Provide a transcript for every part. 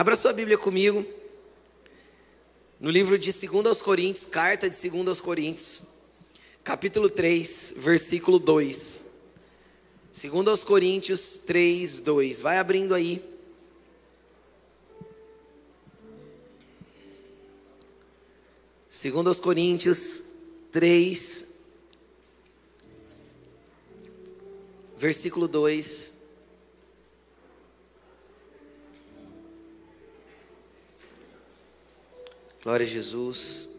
Abra sua Bíblia comigo. No livro de 2 aos Coríntios, carta de 2 aos Coríntios, capítulo 3, versículo 2. 2 aos Coríntios 3, 2. Vai abrindo aí. Segundo aos Coríntios 3, versículo 2. Glória a Jesus.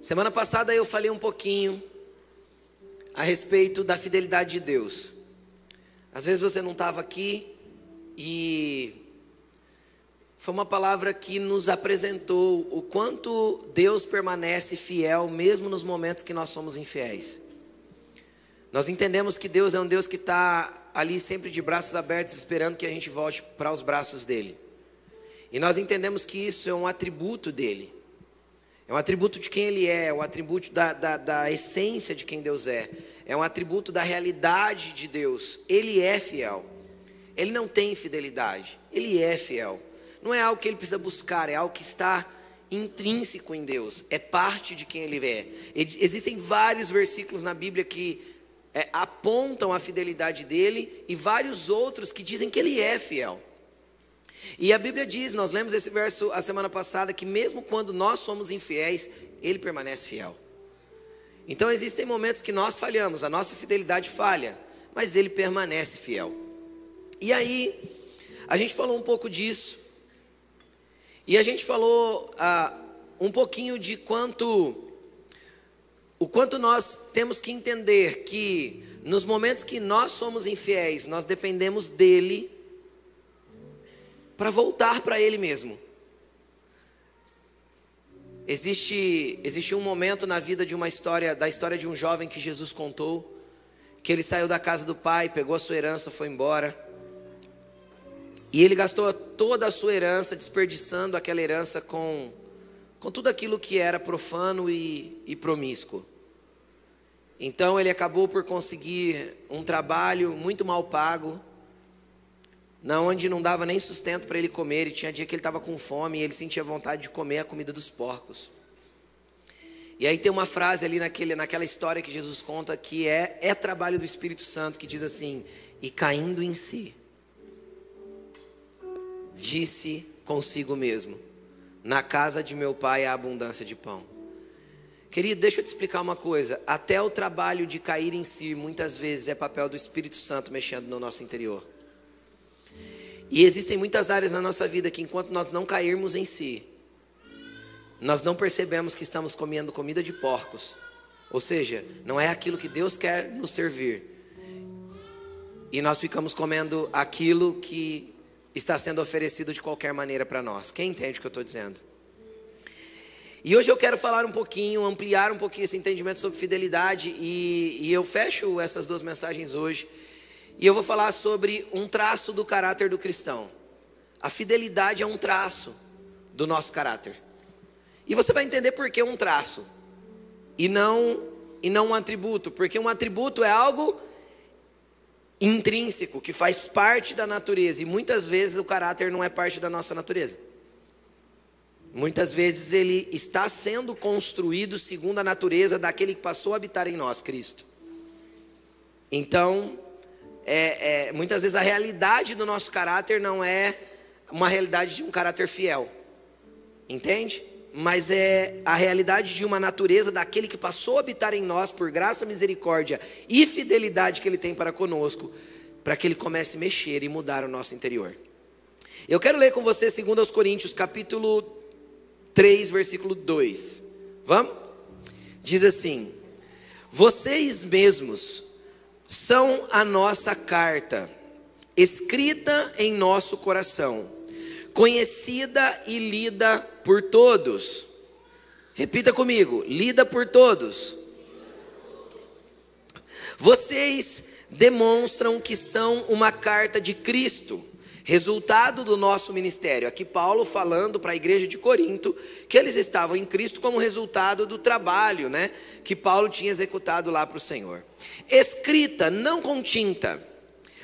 Semana passada eu falei um pouquinho a respeito da fidelidade de Deus. Às vezes você não estava aqui e foi uma palavra que nos apresentou o quanto Deus permanece fiel mesmo nos momentos que nós somos infiéis. Nós entendemos que Deus é um Deus que está ali sempre de braços abertos, esperando que a gente volte para os braços dele. E nós entendemos que isso é um atributo dele. É um atributo de quem ele é, é um atributo da, da, da essência de quem Deus é. É um atributo da realidade de Deus. Ele é fiel. Ele não tem fidelidade, ele é fiel. Não é algo que ele precisa buscar, é algo que está intrínseco em Deus, é parte de quem ele é. Existem vários versículos na Bíblia que é, apontam a fidelidade dele e vários outros que dizem que ele é fiel. E a Bíblia diz, nós lemos esse verso a semana passada, que mesmo quando nós somos infiéis, ele permanece fiel. Então existem momentos que nós falhamos, a nossa fidelidade falha, mas ele permanece fiel. E aí, a gente falou um pouco disso, e a gente falou ah, um pouquinho de quanto o quanto nós temos que entender que nos momentos que nós somos infiéis, nós dependemos dele para voltar para ele mesmo. Existe, existe um momento na vida de uma história, da história de um jovem que Jesus contou, que ele saiu da casa do pai, pegou a sua herança, foi embora. E ele gastou toda a sua herança, desperdiçando aquela herança com, com tudo aquilo que era profano e, e promíscuo. Então ele acabou por conseguir um trabalho muito mal pago, na onde não dava nem sustento para ele comer, e tinha dia que ele estava com fome e ele sentia vontade de comer a comida dos porcos. E aí tem uma frase ali naquele, naquela história que Jesus conta que é, é trabalho do Espírito Santo que diz assim: e caindo em si, disse consigo mesmo: na casa de meu pai há abundância de pão. Querido, deixa eu te explicar uma coisa. Até o trabalho de cair em si, muitas vezes, é papel do Espírito Santo mexendo no nosso interior. E existem muitas áreas na nossa vida que, enquanto nós não cairmos em si, nós não percebemos que estamos comendo comida de porcos. Ou seja, não é aquilo que Deus quer nos servir. E nós ficamos comendo aquilo que está sendo oferecido de qualquer maneira para nós. Quem entende o que eu estou dizendo? E hoje eu quero falar um pouquinho, ampliar um pouquinho esse entendimento sobre fidelidade, e, e, eu fecho essas duas mensagens hoje, e eu vou falar sobre um traço do caráter do cristão. A fidelidade é um traço do nosso caráter. E você vai entender por que um traço, e não, e não um atributo, porque um atributo é algo intrínseco, que faz parte da natureza, e muitas vezes o caráter não é parte da nossa natureza. Muitas vezes ele está sendo construído segundo a natureza daquele que passou a habitar em nós, Cristo. Então, é, é, muitas vezes a realidade do nosso caráter não é uma realidade de um caráter fiel, entende? Mas é a realidade de uma natureza daquele que passou a habitar em nós por graça, misericórdia e fidelidade que ele tem para conosco, para que ele comece a mexer e mudar o nosso interior. Eu quero ler com você 2 Coríntios, capítulo 3, versículo 2. Vamos? Diz assim: Vocês mesmos são a nossa carta, escrita em nosso coração, conhecida e lida por todos. Repita comigo: lida por todos. Vocês demonstram que são uma carta de Cristo resultado do nosso ministério. Aqui Paulo falando para a igreja de Corinto que eles estavam em Cristo como resultado do trabalho, né, que Paulo tinha executado lá para o Senhor. Escrita não com tinta,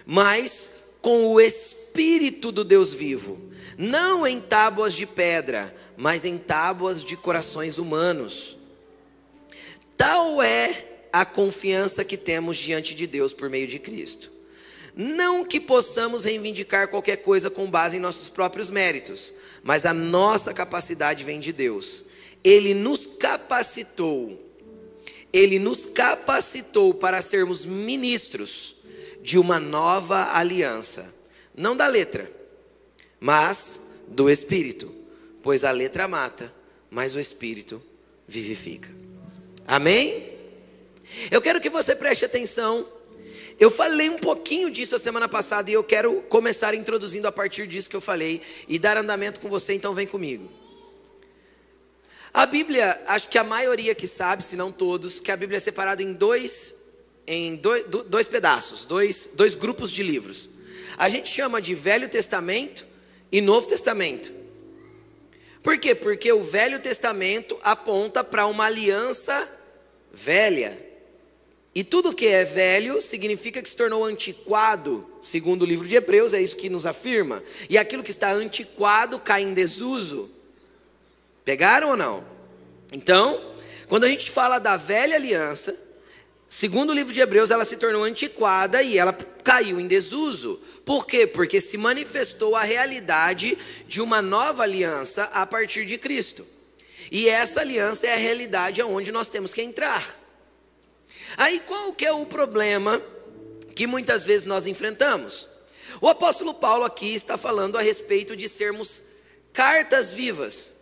mas com o espírito do Deus vivo, não em tábuas de pedra, mas em tábuas de corações humanos. Tal é a confiança que temos diante de Deus por meio de Cristo. Não que possamos reivindicar qualquer coisa com base em nossos próprios méritos, mas a nossa capacidade vem de Deus. Ele nos capacitou, ele nos capacitou para sermos ministros de uma nova aliança, não da letra, mas do Espírito, pois a letra mata, mas o Espírito vivifica. Amém? Eu quero que você preste atenção eu falei um pouquinho disso a semana passada e eu quero começar introduzindo a partir disso que eu falei e dar andamento com você, então vem comigo. A Bíblia, acho que a maioria que sabe, se não todos, que a Bíblia é separada em dois, em dois, dois pedaços, dois, dois grupos de livros. A gente chama de Velho Testamento e Novo Testamento. Por quê? Porque o Velho Testamento aponta para uma aliança velha. E tudo que é velho significa que se tornou antiquado, segundo o livro de Hebreus, é isso que nos afirma. E aquilo que está antiquado cai em desuso. Pegaram ou não? Então, quando a gente fala da velha aliança, segundo o livro de Hebreus, ela se tornou antiquada e ela caiu em desuso. Por quê? Porque se manifestou a realidade de uma nova aliança a partir de Cristo. E essa aliança é a realidade aonde nós temos que entrar. Aí qual que é o problema que muitas vezes nós enfrentamos? O apóstolo Paulo aqui está falando a respeito de sermos cartas vivas.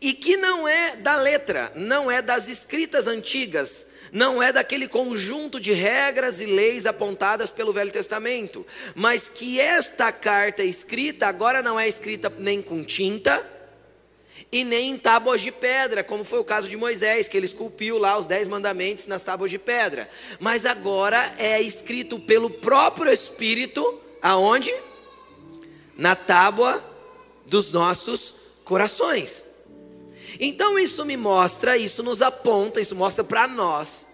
E que não é da letra, não é das escritas antigas, não é daquele conjunto de regras e leis apontadas pelo Velho Testamento, mas que esta carta escrita agora não é escrita nem com tinta, e nem em tábuas de pedra, como foi o caso de Moisés, que ele esculpiu lá os dez mandamentos nas tábuas de pedra. Mas agora é escrito pelo próprio Espírito, aonde? Na tábua dos nossos corações. Então isso me mostra, isso nos aponta, isso mostra para nós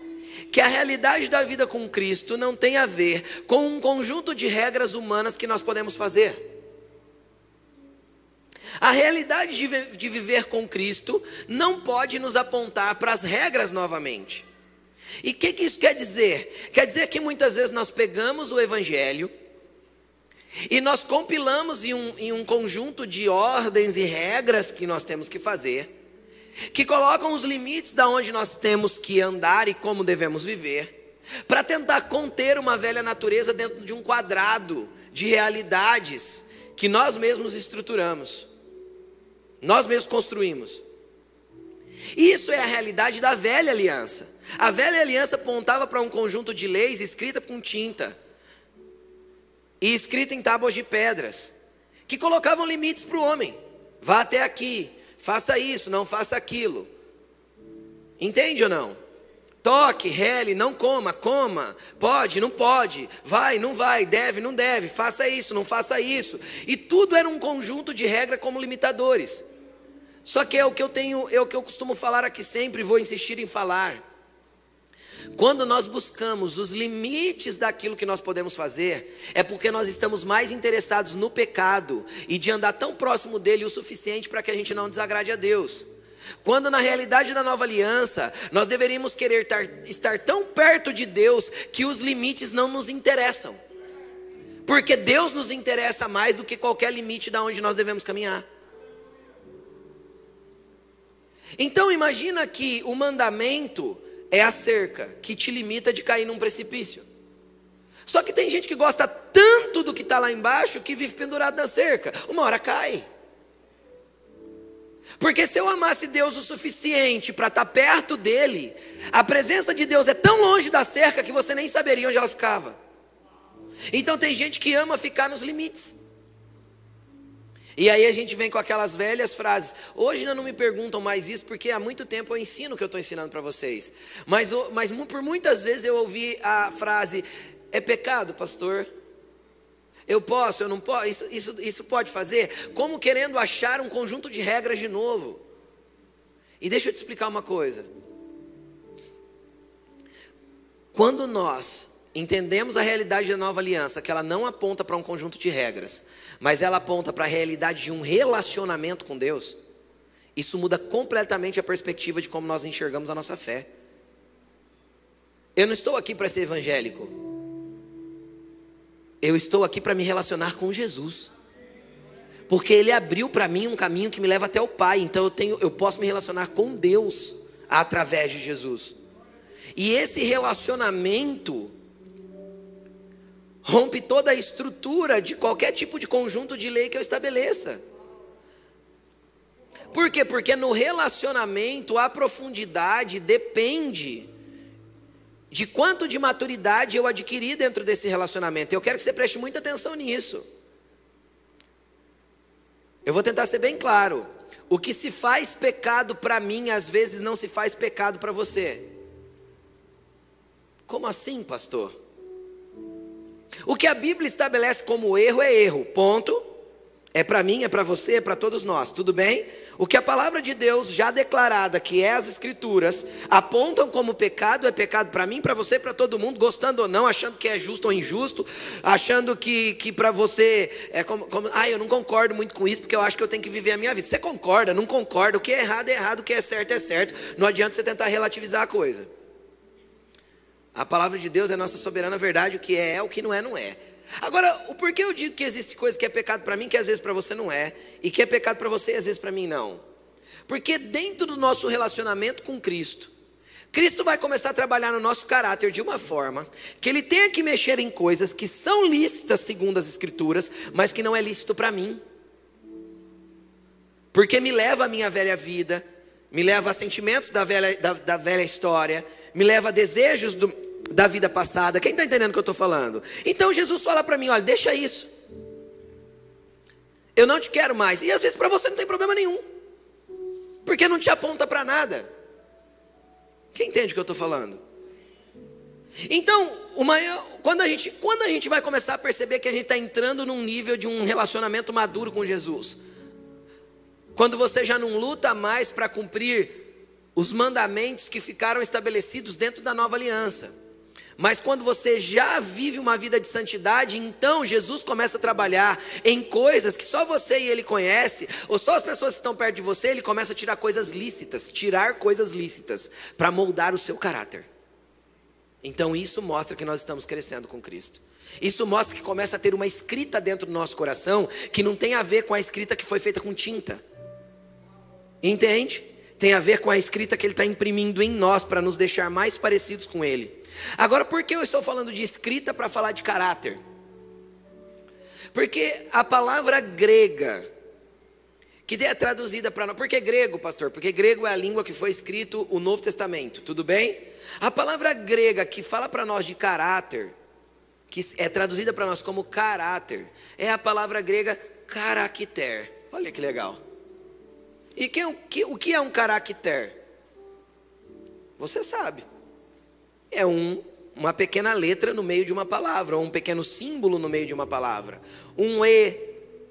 que a realidade da vida com Cristo não tem a ver com um conjunto de regras humanas que nós podemos fazer. A realidade de, de viver com Cristo não pode nos apontar para as regras novamente. E o que, que isso quer dizer? Quer dizer que muitas vezes nós pegamos o Evangelho e nós compilamos em um, em um conjunto de ordens e regras que nós temos que fazer, que colocam os limites da onde nós temos que andar e como devemos viver, para tentar conter uma velha natureza dentro de um quadrado de realidades que nós mesmos estruturamos. Nós mesmos construímos. Isso é a realidade da velha aliança. A velha aliança apontava para um conjunto de leis escrita com tinta e escrita em tábuas de pedras, que colocavam limites para o homem. Vá até aqui, faça isso, não faça aquilo. Entende ou não? Toque, rele, não coma, coma, pode, não pode, vai, não vai, deve, não deve, faça isso, não faça isso. E tudo era um conjunto de regras como limitadores. Só que é o que eu tenho, é o que eu costumo falar aqui sempre, vou insistir em falar. Quando nós buscamos os limites daquilo que nós podemos fazer, é porque nós estamos mais interessados no pecado e de andar tão próximo dele o suficiente para que a gente não desagrade a Deus. Quando na realidade da nova aliança, nós deveríamos querer estar, estar tão perto de Deus que os limites não nos interessam. Porque Deus nos interessa mais do que qualquer limite da onde nós devemos caminhar. Então imagina que o mandamento é a cerca que te limita de cair num precipício. Só que tem gente que gosta tanto do que está lá embaixo que vive pendurado na cerca. Uma hora cai. Porque se eu amasse Deus o suficiente para estar tá perto dele, a presença de Deus é tão longe da cerca que você nem saberia onde ela ficava. Então tem gente que ama ficar nos limites. E aí a gente vem com aquelas velhas frases. Hoje não me perguntam mais isso, porque há muito tempo eu ensino o que eu estou ensinando para vocês. Mas, mas por muitas vezes eu ouvi a frase: é pecado, pastor? Eu posso, eu não posso, isso, isso, isso pode fazer, como querendo achar um conjunto de regras de novo. E deixa eu te explicar uma coisa. Quando nós entendemos a realidade da nova aliança, que ela não aponta para um conjunto de regras, mas ela aponta para a realidade de um relacionamento com Deus, isso muda completamente a perspectiva de como nós enxergamos a nossa fé. Eu não estou aqui para ser evangélico. Eu estou aqui para me relacionar com Jesus. Porque ele abriu para mim um caminho que me leva até o Pai. Então eu tenho, eu posso me relacionar com Deus através de Jesus. E esse relacionamento rompe toda a estrutura de qualquer tipo de conjunto de lei que eu estabeleça. Por quê? Porque no relacionamento a profundidade depende de quanto de maturidade eu adquiri dentro desse relacionamento. Eu quero que você preste muita atenção nisso. Eu vou tentar ser bem claro. O que se faz pecado para mim, às vezes não se faz pecado para você. Como assim, pastor? O que a Bíblia estabelece como erro é erro, ponto. É para mim, é para você, é para todos nós, tudo bem? O que a palavra de Deus já declarada, que é as Escrituras, apontam como pecado, é pecado para mim, para você, para todo mundo, gostando ou não, achando que é justo ou injusto, achando que, que para você é como, como. Ah, eu não concordo muito com isso, porque eu acho que eu tenho que viver a minha vida. Você concorda, não concorda, o que é errado é errado, o que é certo é certo. Não adianta você tentar relativizar a coisa. A palavra de Deus é nossa soberana verdade, o que é é, o que não é, não é. Agora, o porquê eu digo que existe coisa que é pecado para mim, que às vezes para você não é, e que é pecado para você e às vezes para mim não? Porque dentro do nosso relacionamento com Cristo, Cristo vai começar a trabalhar no nosso caráter de uma forma que ele tenha que mexer em coisas que são lícitas segundo as Escrituras, mas que não é lícito para mim. Porque me leva à minha velha vida, me leva a sentimentos da velha, da, da velha história, me leva a desejos do, da vida passada. Quem está entendendo o que eu estou falando? Então Jesus fala para mim: olha, deixa isso. Eu não te quero mais. E às vezes para você não tem problema nenhum, porque não te aponta para nada. Quem entende o que eu estou falando? Então, uma, quando, a gente, quando a gente vai começar a perceber que a gente está entrando num nível de um relacionamento maduro com Jesus, quando você já não luta mais para cumprir os mandamentos que ficaram estabelecidos dentro da nova aliança. Mas quando você já vive uma vida de santidade, então Jesus começa a trabalhar em coisas que só você e ele conhece, ou só as pessoas que estão perto de você, ele começa a tirar coisas lícitas, tirar coisas lícitas para moldar o seu caráter. Então isso mostra que nós estamos crescendo com Cristo. Isso mostra que começa a ter uma escrita dentro do nosso coração que não tem a ver com a escrita que foi feita com tinta. Entende? Tem a ver com a escrita que ele está imprimindo em nós para nos deixar mais parecidos com ele. Agora, por que eu estou falando de escrita para falar de caráter? Porque a palavra grega, que é traduzida para nós, por que grego, pastor? Porque grego é a língua que foi escrito o Novo Testamento, tudo bem? A palavra grega que fala para nós de caráter, que é traduzida para nós como caráter, é a palavra grega caracter. Olha que legal. E que, que, o que é um caracter? Você sabe é um, uma pequena letra no meio de uma palavra, ou um pequeno símbolo no meio de uma palavra. Um E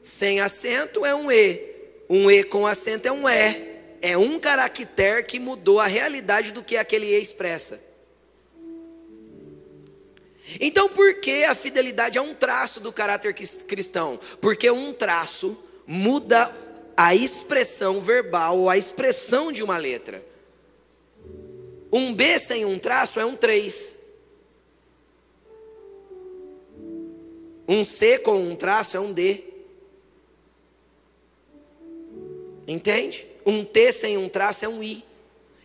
sem acento é um E, um E com acento é um E. É um caractere que mudou a realidade do que aquele E expressa. Então, por que a fidelidade é um traço do caráter cristão? Porque um traço muda a expressão verbal ou a expressão de uma letra. Um B sem um traço é um 3. Um C com um traço é um D. Entende? Um T sem um traço é um I.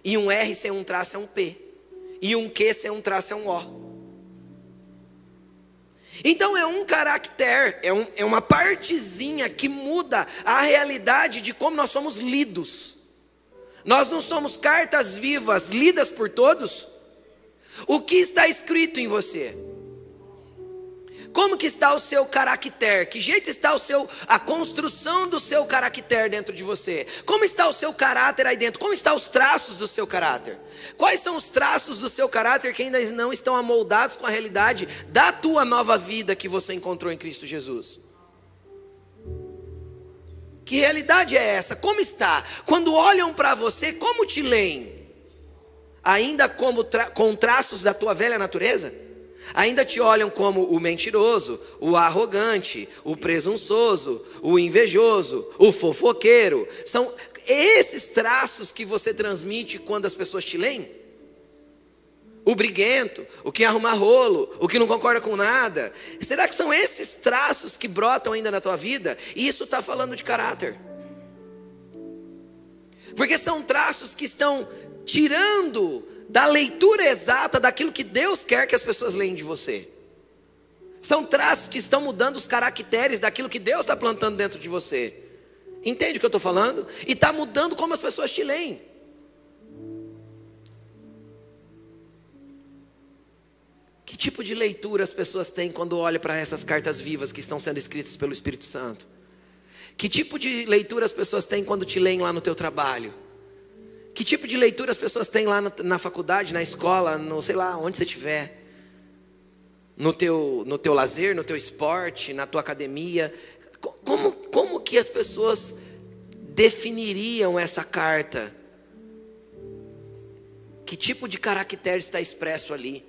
E um R sem um traço é um P. E um Q sem um traço é um O. Então é um caractere, é, um, é uma partezinha que muda a realidade de como nós somos lidos. Nós não somos cartas vivas lidas por todos? O que está escrito em você? Como que está o seu caractere? Que jeito está o seu a construção do seu caractere dentro de você? Como está o seu caráter aí dentro? Como estão os traços do seu caráter? Quais são os traços do seu caráter que ainda não estão amoldados com a realidade da tua nova vida que você encontrou em Cristo Jesus? Que realidade é essa? Como está? Quando olham para você, como te leem? Ainda como tra com traços da tua velha natureza? Ainda te olham como o mentiroso, o arrogante, o presunçoso, o invejoso, o fofoqueiro. São esses traços que você transmite quando as pessoas te leem? O briguento, o que arruma rolo, o que não concorda com nada. Será que são esses traços que brotam ainda na tua vida? E isso está falando de caráter. Porque são traços que estão tirando da leitura exata daquilo que Deus quer que as pessoas leem de você. São traços que estão mudando os caracteres daquilo que Deus está plantando dentro de você. Entende o que eu estou falando? E está mudando como as pessoas te leem. Que tipo de leitura as pessoas têm quando olham para essas cartas vivas que estão sendo escritas pelo Espírito Santo? Que tipo de leitura as pessoas têm quando te leem lá no teu trabalho? Que tipo de leitura as pessoas têm lá na faculdade, na escola, no sei lá, onde você estiver? No teu, no teu lazer, no teu esporte, na tua academia. Como, como que as pessoas definiriam essa carta? Que tipo de caractere está expresso ali?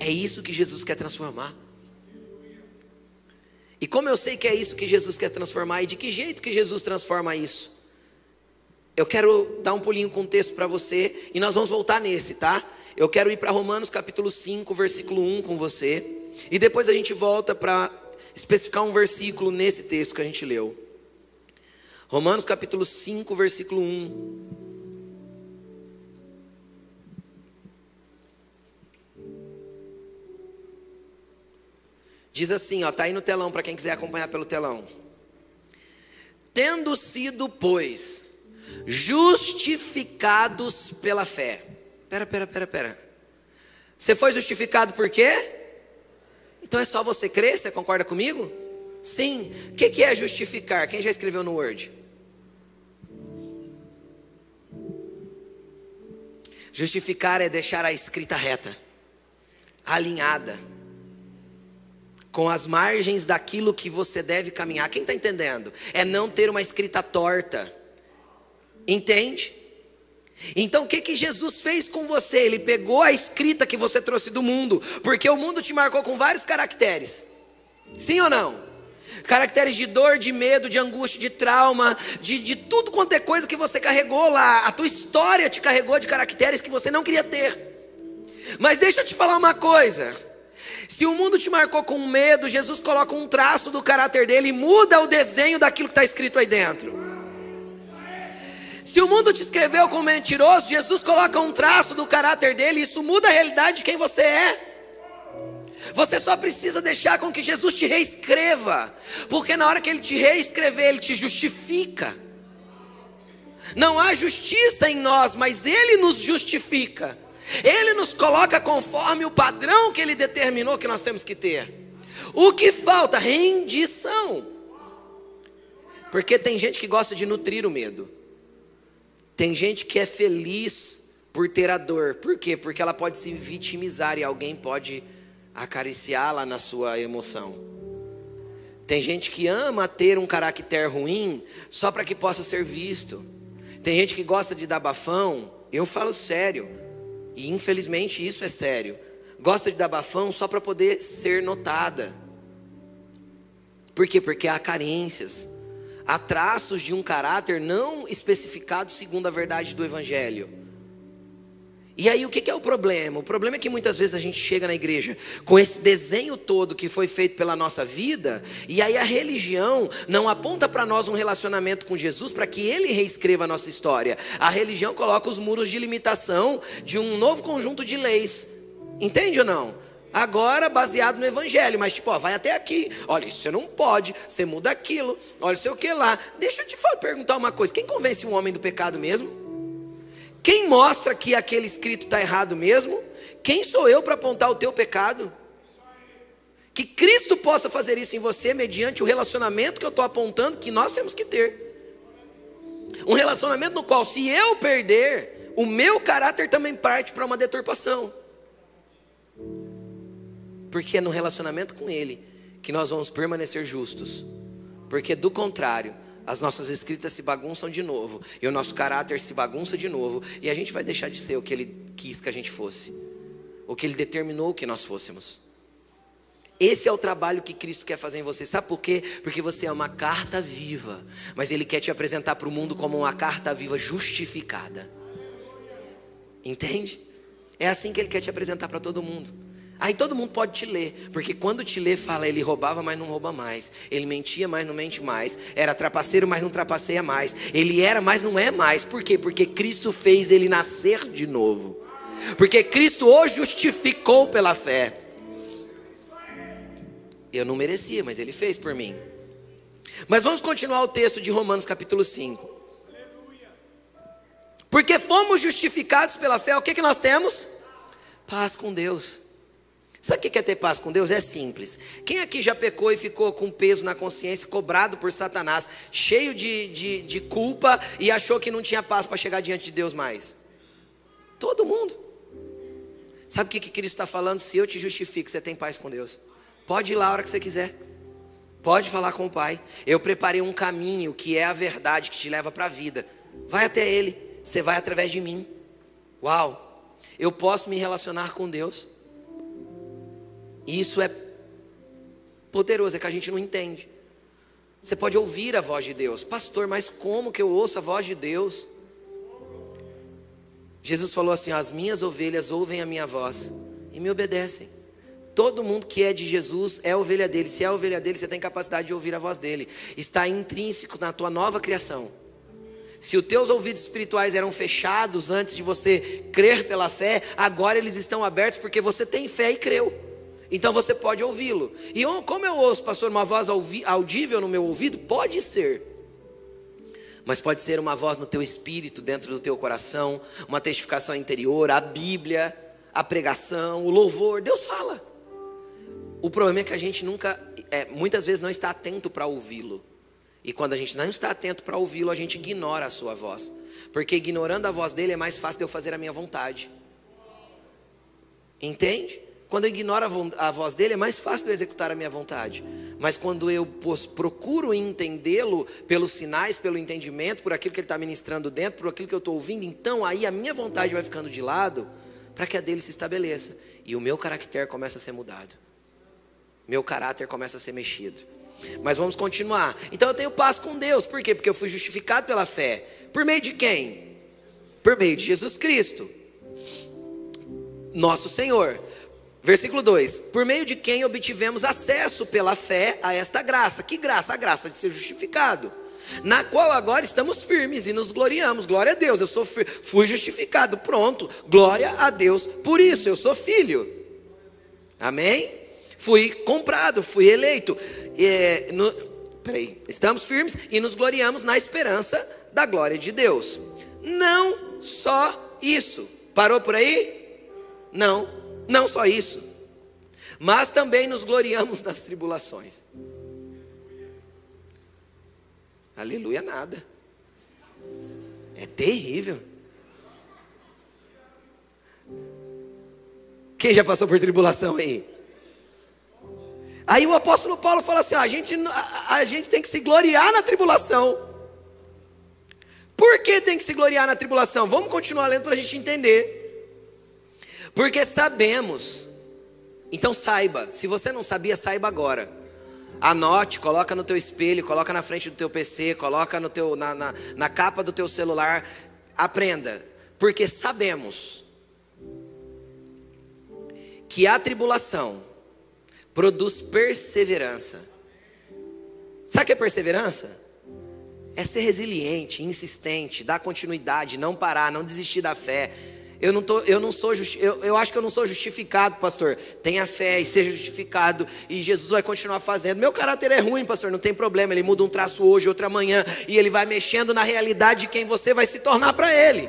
É isso que Jesus quer transformar. E como eu sei que é isso que Jesus quer transformar, e de que jeito que Jesus transforma isso? Eu quero dar um pulinho com o texto para você e nós vamos voltar nesse, tá? Eu quero ir para Romanos capítulo 5, versículo 1 com você. E depois a gente volta para especificar um versículo nesse texto que a gente leu. Romanos capítulo 5, versículo 1. Diz assim, ó, tá aí no telão para quem quiser acompanhar pelo telão. Tendo sido, pois, justificados pela fé. Pera, pera, pera, pera. Você foi justificado por quê? Então é só você crer, você concorda comigo? Sim. O que, que é justificar? Quem já escreveu no Word? Justificar é deixar a escrita reta, alinhada, com as margens daquilo que você deve caminhar. Quem está entendendo? É não ter uma escrita torta Entende? Então o que, que Jesus fez com você? Ele pegou a escrita que você trouxe do mundo, porque o mundo te marcou com vários caracteres. Sim ou não? Caracteres de dor, de medo, de angústia, de trauma, de, de tudo quanto é coisa que você carregou lá. A tua história te carregou de caracteres que você não queria ter. Mas deixa eu te falar uma coisa. Se o mundo te marcou com medo, Jesus coloca um traço do caráter dele e muda o desenho daquilo que está escrito aí dentro. Se o mundo te escreveu como mentiroso, Jesus coloca um traço do caráter dele, e isso muda a realidade de quem você é. Você só precisa deixar com que Jesus te reescreva, porque na hora que ele te reescrever, ele te justifica. Não há justiça em nós, mas ele nos justifica. Ele nos coloca conforme o padrão que ele determinou que nós temos que ter. O que falta? Rendição. Porque tem gente que gosta de nutrir o medo. Tem gente que é feliz por ter a dor. Por quê? Porque ela pode se vitimizar e alguém pode acariciá-la na sua emoção. Tem gente que ama ter um caráter ruim só para que possa ser visto. Tem gente que gosta de dar bafão, eu falo sério, e infelizmente isso é sério. Gosta de dar bafão só para poder ser notada. Por quê? Porque há carências há traços de um caráter não especificado segundo a verdade do Evangelho. E aí o que é o problema? O problema é que muitas vezes a gente chega na igreja com esse desenho todo que foi feito pela nossa vida, e aí a religião não aponta para nós um relacionamento com Jesus para que ele reescreva a nossa história. A religião coloca os muros de limitação de um novo conjunto de leis. Entende ou não? Agora baseado no evangelho, mas tipo, ó, vai até aqui. Olha, isso você não pode, você muda aquilo. Olha, sei o que lá. Deixa eu te falar, perguntar uma coisa: quem convence um homem do pecado mesmo? Quem mostra que aquele escrito está errado mesmo? Quem sou eu para apontar o teu pecado? Que Cristo possa fazer isso em você mediante o relacionamento que eu estou apontando que nós temos que ter. Um relacionamento no qual, se eu perder, o meu caráter também parte para uma deturpação. Porque é no relacionamento com Ele que nós vamos permanecer justos. Porque do contrário, as nossas escritas se bagunçam de novo, e o nosso caráter se bagunça de novo, e a gente vai deixar de ser o que Ele quis que a gente fosse, o que Ele determinou que nós fôssemos. Esse é o trabalho que Cristo quer fazer em você. Sabe por quê? Porque você é uma carta viva, mas Ele quer te apresentar para o mundo como uma carta viva justificada. Entende? É assim que Ele quer te apresentar para todo mundo. Aí todo mundo pode te ler, porque quando te lê, fala, ele roubava, mas não rouba mais. Ele mentia, mas não mente mais. Era trapaceiro, mas não trapaceia mais. Ele era, mas não é mais. Por quê? Porque Cristo fez ele nascer de novo. Porque Cristo o justificou pela fé. Eu não merecia, mas ele fez por mim. Mas vamos continuar o texto de Romanos capítulo 5. Porque fomos justificados pela fé, o que, que nós temos? Paz com Deus. Sabe o que é ter paz com Deus? É simples. Quem aqui já pecou e ficou com peso na consciência, cobrado por Satanás, cheio de, de, de culpa e achou que não tinha paz para chegar diante de Deus mais? Todo mundo. Sabe o que, que Cristo está falando? Se eu te justifico, você tem paz com Deus. Pode ir lá a hora que você quiser. Pode falar com o Pai. Eu preparei um caminho que é a verdade, que te leva para a vida. Vai até Ele. Você vai através de mim. Uau! Eu posso me relacionar com Deus. E isso é poderoso, é que a gente não entende. Você pode ouvir a voz de Deus, pastor, mas como que eu ouço a voz de Deus? Jesus falou assim: As minhas ovelhas ouvem a minha voz e me obedecem. Todo mundo que é de Jesus é ovelha dele. Se é ovelha dele, você tem capacidade de ouvir a voz dele. Está intrínseco na tua nova criação. Se os teus ouvidos espirituais eram fechados antes de você crer pela fé, agora eles estão abertos porque você tem fé e creu. Então você pode ouvi-lo. E como eu ouço, pastor, uma voz audível no meu ouvido? Pode ser. Mas pode ser uma voz no teu espírito, dentro do teu coração, uma testificação interior, a Bíblia, a pregação, o louvor. Deus fala. O problema é que a gente nunca, é, muitas vezes não está atento para ouvi-lo. E quando a gente não está atento para ouvi-lo, a gente ignora a sua voz. Porque ignorando a voz dele é mais fácil de eu fazer a minha vontade. Entende? Quando eu ignoro a voz dele, é mais fácil eu executar a minha vontade. Mas quando eu procuro entendê-lo pelos sinais, pelo entendimento, por aquilo que ele está ministrando dentro, por aquilo que eu estou ouvindo, então aí a minha vontade vai ficando de lado para que a dele se estabeleça. E o meu caráter começa a ser mudado. Meu caráter começa a ser mexido. Mas vamos continuar. Então eu tenho paz com Deus. Por quê? Porque eu fui justificado pela fé. Por meio de quem? Por meio de Jesus Cristo. Nosso Senhor. Versículo 2: Por meio de quem obtivemos acesso pela fé a esta graça. Que graça? A graça de ser justificado. Na qual agora estamos firmes e nos gloriamos. Glória a Deus, eu sou fui justificado. Pronto. Glória a Deus por isso. Eu sou filho. Amém? Fui comprado, fui eleito. É, no, peraí, estamos firmes e nos gloriamos na esperança da glória de Deus. Não só isso. Parou por aí? Não não só isso, mas também nos gloriamos nas tribulações. Aleluia, nada. É terrível. Quem já passou por tribulação aí? Aí o apóstolo Paulo fala assim: ó, a, gente, a, a gente tem que se gloriar na tribulação. Por que tem que se gloriar na tribulação? Vamos continuar lendo para a gente entender. Porque sabemos. Então saiba, se você não sabia, saiba agora. Anote, coloca no teu espelho, coloca na frente do teu PC, coloca no teu, na, na, na capa do teu celular. Aprenda, porque sabemos que a tribulação produz perseverança. Sabe o que é perseverança? É ser resiliente, insistente, dar continuidade, não parar, não desistir da fé eu não, tô, eu não sou justi eu, eu acho que eu não sou justificado, pastor. Tenha fé e seja justificado. E Jesus vai continuar fazendo. Meu caráter é ruim, pastor, não tem problema. Ele muda um traço hoje, outro amanhã. E ele vai mexendo na realidade de quem você vai se tornar para ele.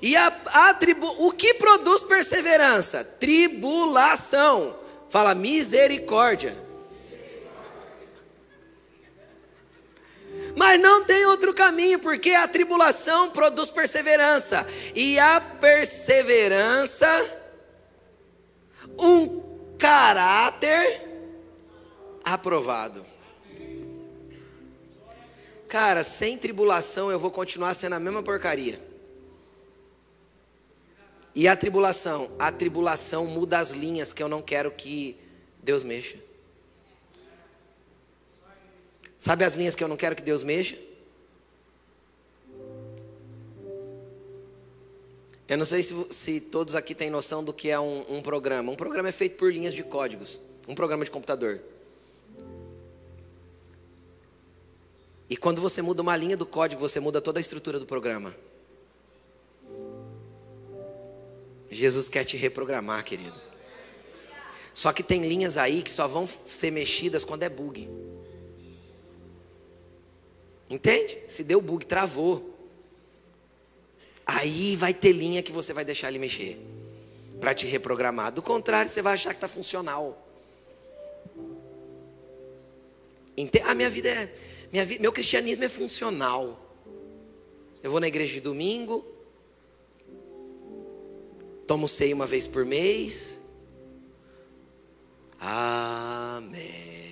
E a, a tribu, o que produz perseverança? Tribulação. Fala misericórdia. Mas não tem outro caminho, porque a tribulação produz perseverança, e a perseverança, um caráter aprovado. Cara, sem tribulação eu vou continuar sendo a mesma porcaria. E a tribulação? A tribulação muda as linhas que eu não quero que Deus mexa. Sabe as linhas que eu não quero que Deus mexa? Eu não sei se, se todos aqui têm noção do que é um, um programa. Um programa é feito por linhas de códigos. Um programa de computador. E quando você muda uma linha do código, você muda toda a estrutura do programa. Jesus quer te reprogramar, querido. Só que tem linhas aí que só vão ser mexidas quando é bug. Entende? Se deu bug, travou. Aí vai ter linha que você vai deixar ele mexer para te reprogramar. Do contrário, você vai achar que está funcional. Entende? A minha vida é, minha, meu cristianismo é funcional. Eu vou na igreja de domingo, Tomo ceia uma vez por mês. Amém.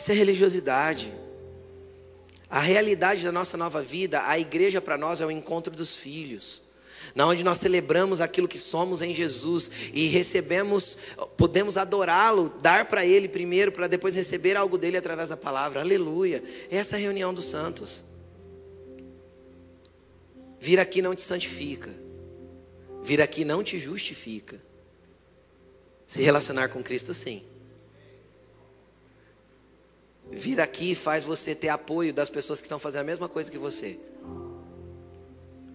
Isso é religiosidade. A realidade da nossa nova vida, a igreja para nós é o encontro dos filhos. Na onde nós celebramos aquilo que somos em Jesus e recebemos, podemos adorá-lo, dar para ele primeiro para depois receber algo dele através da palavra. Aleluia. Essa é a reunião dos santos. Vir aqui não te santifica. Vir aqui não te justifica. Se relacionar com Cristo, sim. Vir aqui faz você ter apoio das pessoas que estão fazendo a mesma coisa que você.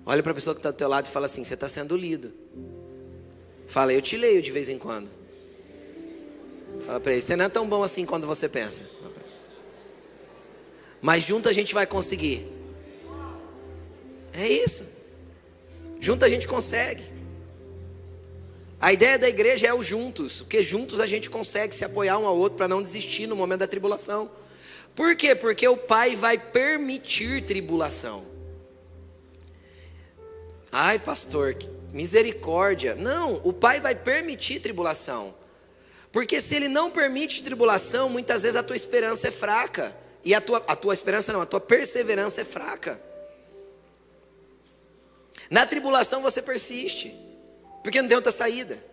Olha para a pessoa que está do teu lado e fala assim: você está sendo lido. Fala, eu te leio de vez em quando. Fala para ele: você não é tão bom assim quando você pensa. Mas junto a gente vai conseguir. É isso. Junto a gente consegue. A ideia da igreja é o juntos, porque juntos a gente consegue se apoiar um ao outro para não desistir no momento da tribulação. Por quê? Porque o Pai vai permitir tribulação. Ai, pastor, misericórdia. Não, o Pai vai permitir tribulação. Porque se Ele não permite tribulação, muitas vezes a tua esperança é fraca. E a tua, a tua esperança não, a tua perseverança é fraca. Na tribulação você persiste, porque não tem outra saída.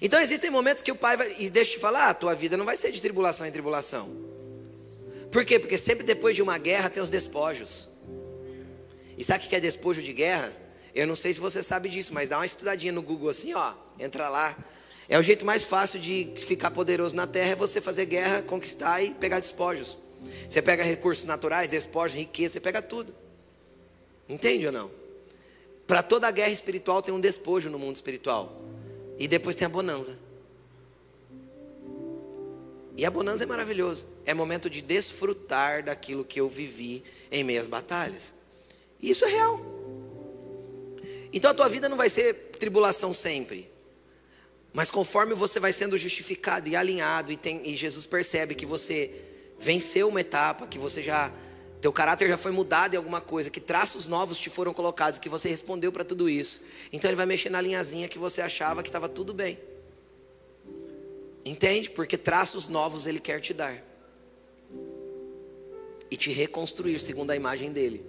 Então existem momentos que o pai vai, e deixa eu te falar, a tua vida não vai ser de tribulação em tribulação. Por quê? Porque sempre depois de uma guerra tem os despojos. E sabe o que é despojo de guerra? Eu não sei se você sabe disso, mas dá uma estudadinha no Google assim, ó, entra lá. É o jeito mais fácil de ficar poderoso na terra é você fazer guerra, conquistar e pegar despojos. Você pega recursos naturais, despojos, riqueza, você pega tudo. Entende ou não? Para toda guerra espiritual tem um despojo no mundo espiritual. E depois tem a bonança. E a bonança é maravilhoso. É momento de desfrutar daquilo que eu vivi em meias batalhas. E isso é real. Então a tua vida não vai ser tribulação sempre. Mas conforme você vai sendo justificado e alinhado, e, tem, e Jesus percebe que você venceu uma etapa, que você já teu caráter já foi mudado em alguma coisa, que traços novos te foram colocados, que você respondeu para tudo isso. Então ele vai mexer na linhazinha que você achava que estava tudo bem. Entende? Porque traços novos ele quer te dar. E te reconstruir segundo a imagem dele.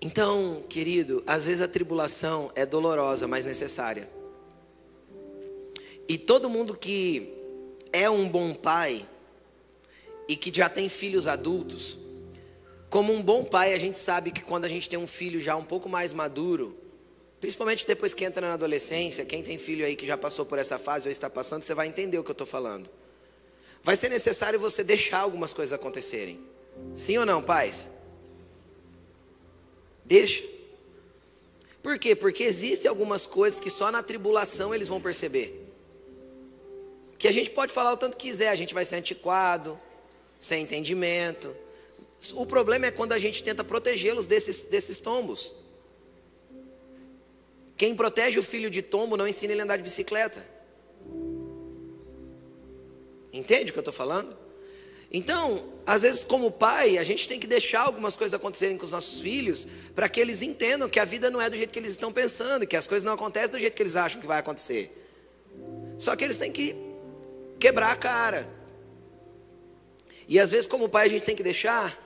Então, querido, às vezes a tribulação é dolorosa, mas necessária. E todo mundo que é um bom pai, e que já tem filhos adultos, como um bom pai, a gente sabe que quando a gente tem um filho já um pouco mais maduro, principalmente depois que entra na adolescência, quem tem filho aí que já passou por essa fase ou está passando, você vai entender o que eu estou falando. Vai ser necessário você deixar algumas coisas acontecerem. Sim ou não, pais? Deixa. Por quê? Porque existem algumas coisas que só na tribulação eles vão perceber. Que a gente pode falar o tanto quiser, a gente vai ser antiquado, sem entendimento. O problema é quando a gente tenta protegê-los desses, desses tombos. Quem protege o filho de tombo não ensina ele a andar de bicicleta. Entende o que eu estou falando? Então, às vezes, como pai, a gente tem que deixar algumas coisas acontecerem com os nossos filhos, para que eles entendam que a vida não é do jeito que eles estão pensando, que as coisas não acontecem do jeito que eles acham que vai acontecer. Só que eles têm que quebrar a cara. E às vezes, como pai, a gente tem que deixar.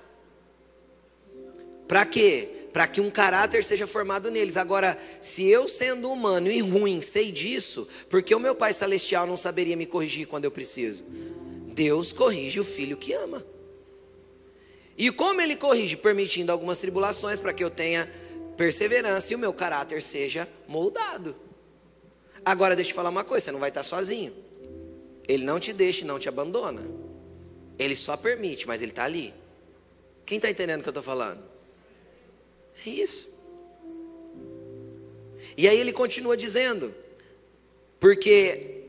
Para quê? Para que um caráter seja formado neles. Agora, se eu, sendo humano e ruim, sei disso, porque o meu Pai Celestial não saberia me corrigir quando eu preciso? Deus corrige o filho que ama. E como ele corrige? Permitindo algumas tribulações para que eu tenha perseverança e o meu caráter seja moldado. Agora, deixa eu te falar uma coisa: você não vai estar sozinho. Ele não te deixa e não te abandona. Ele só permite, mas ele está ali. Quem está entendendo o que eu estou falando? É isso. E aí ele continua dizendo, porque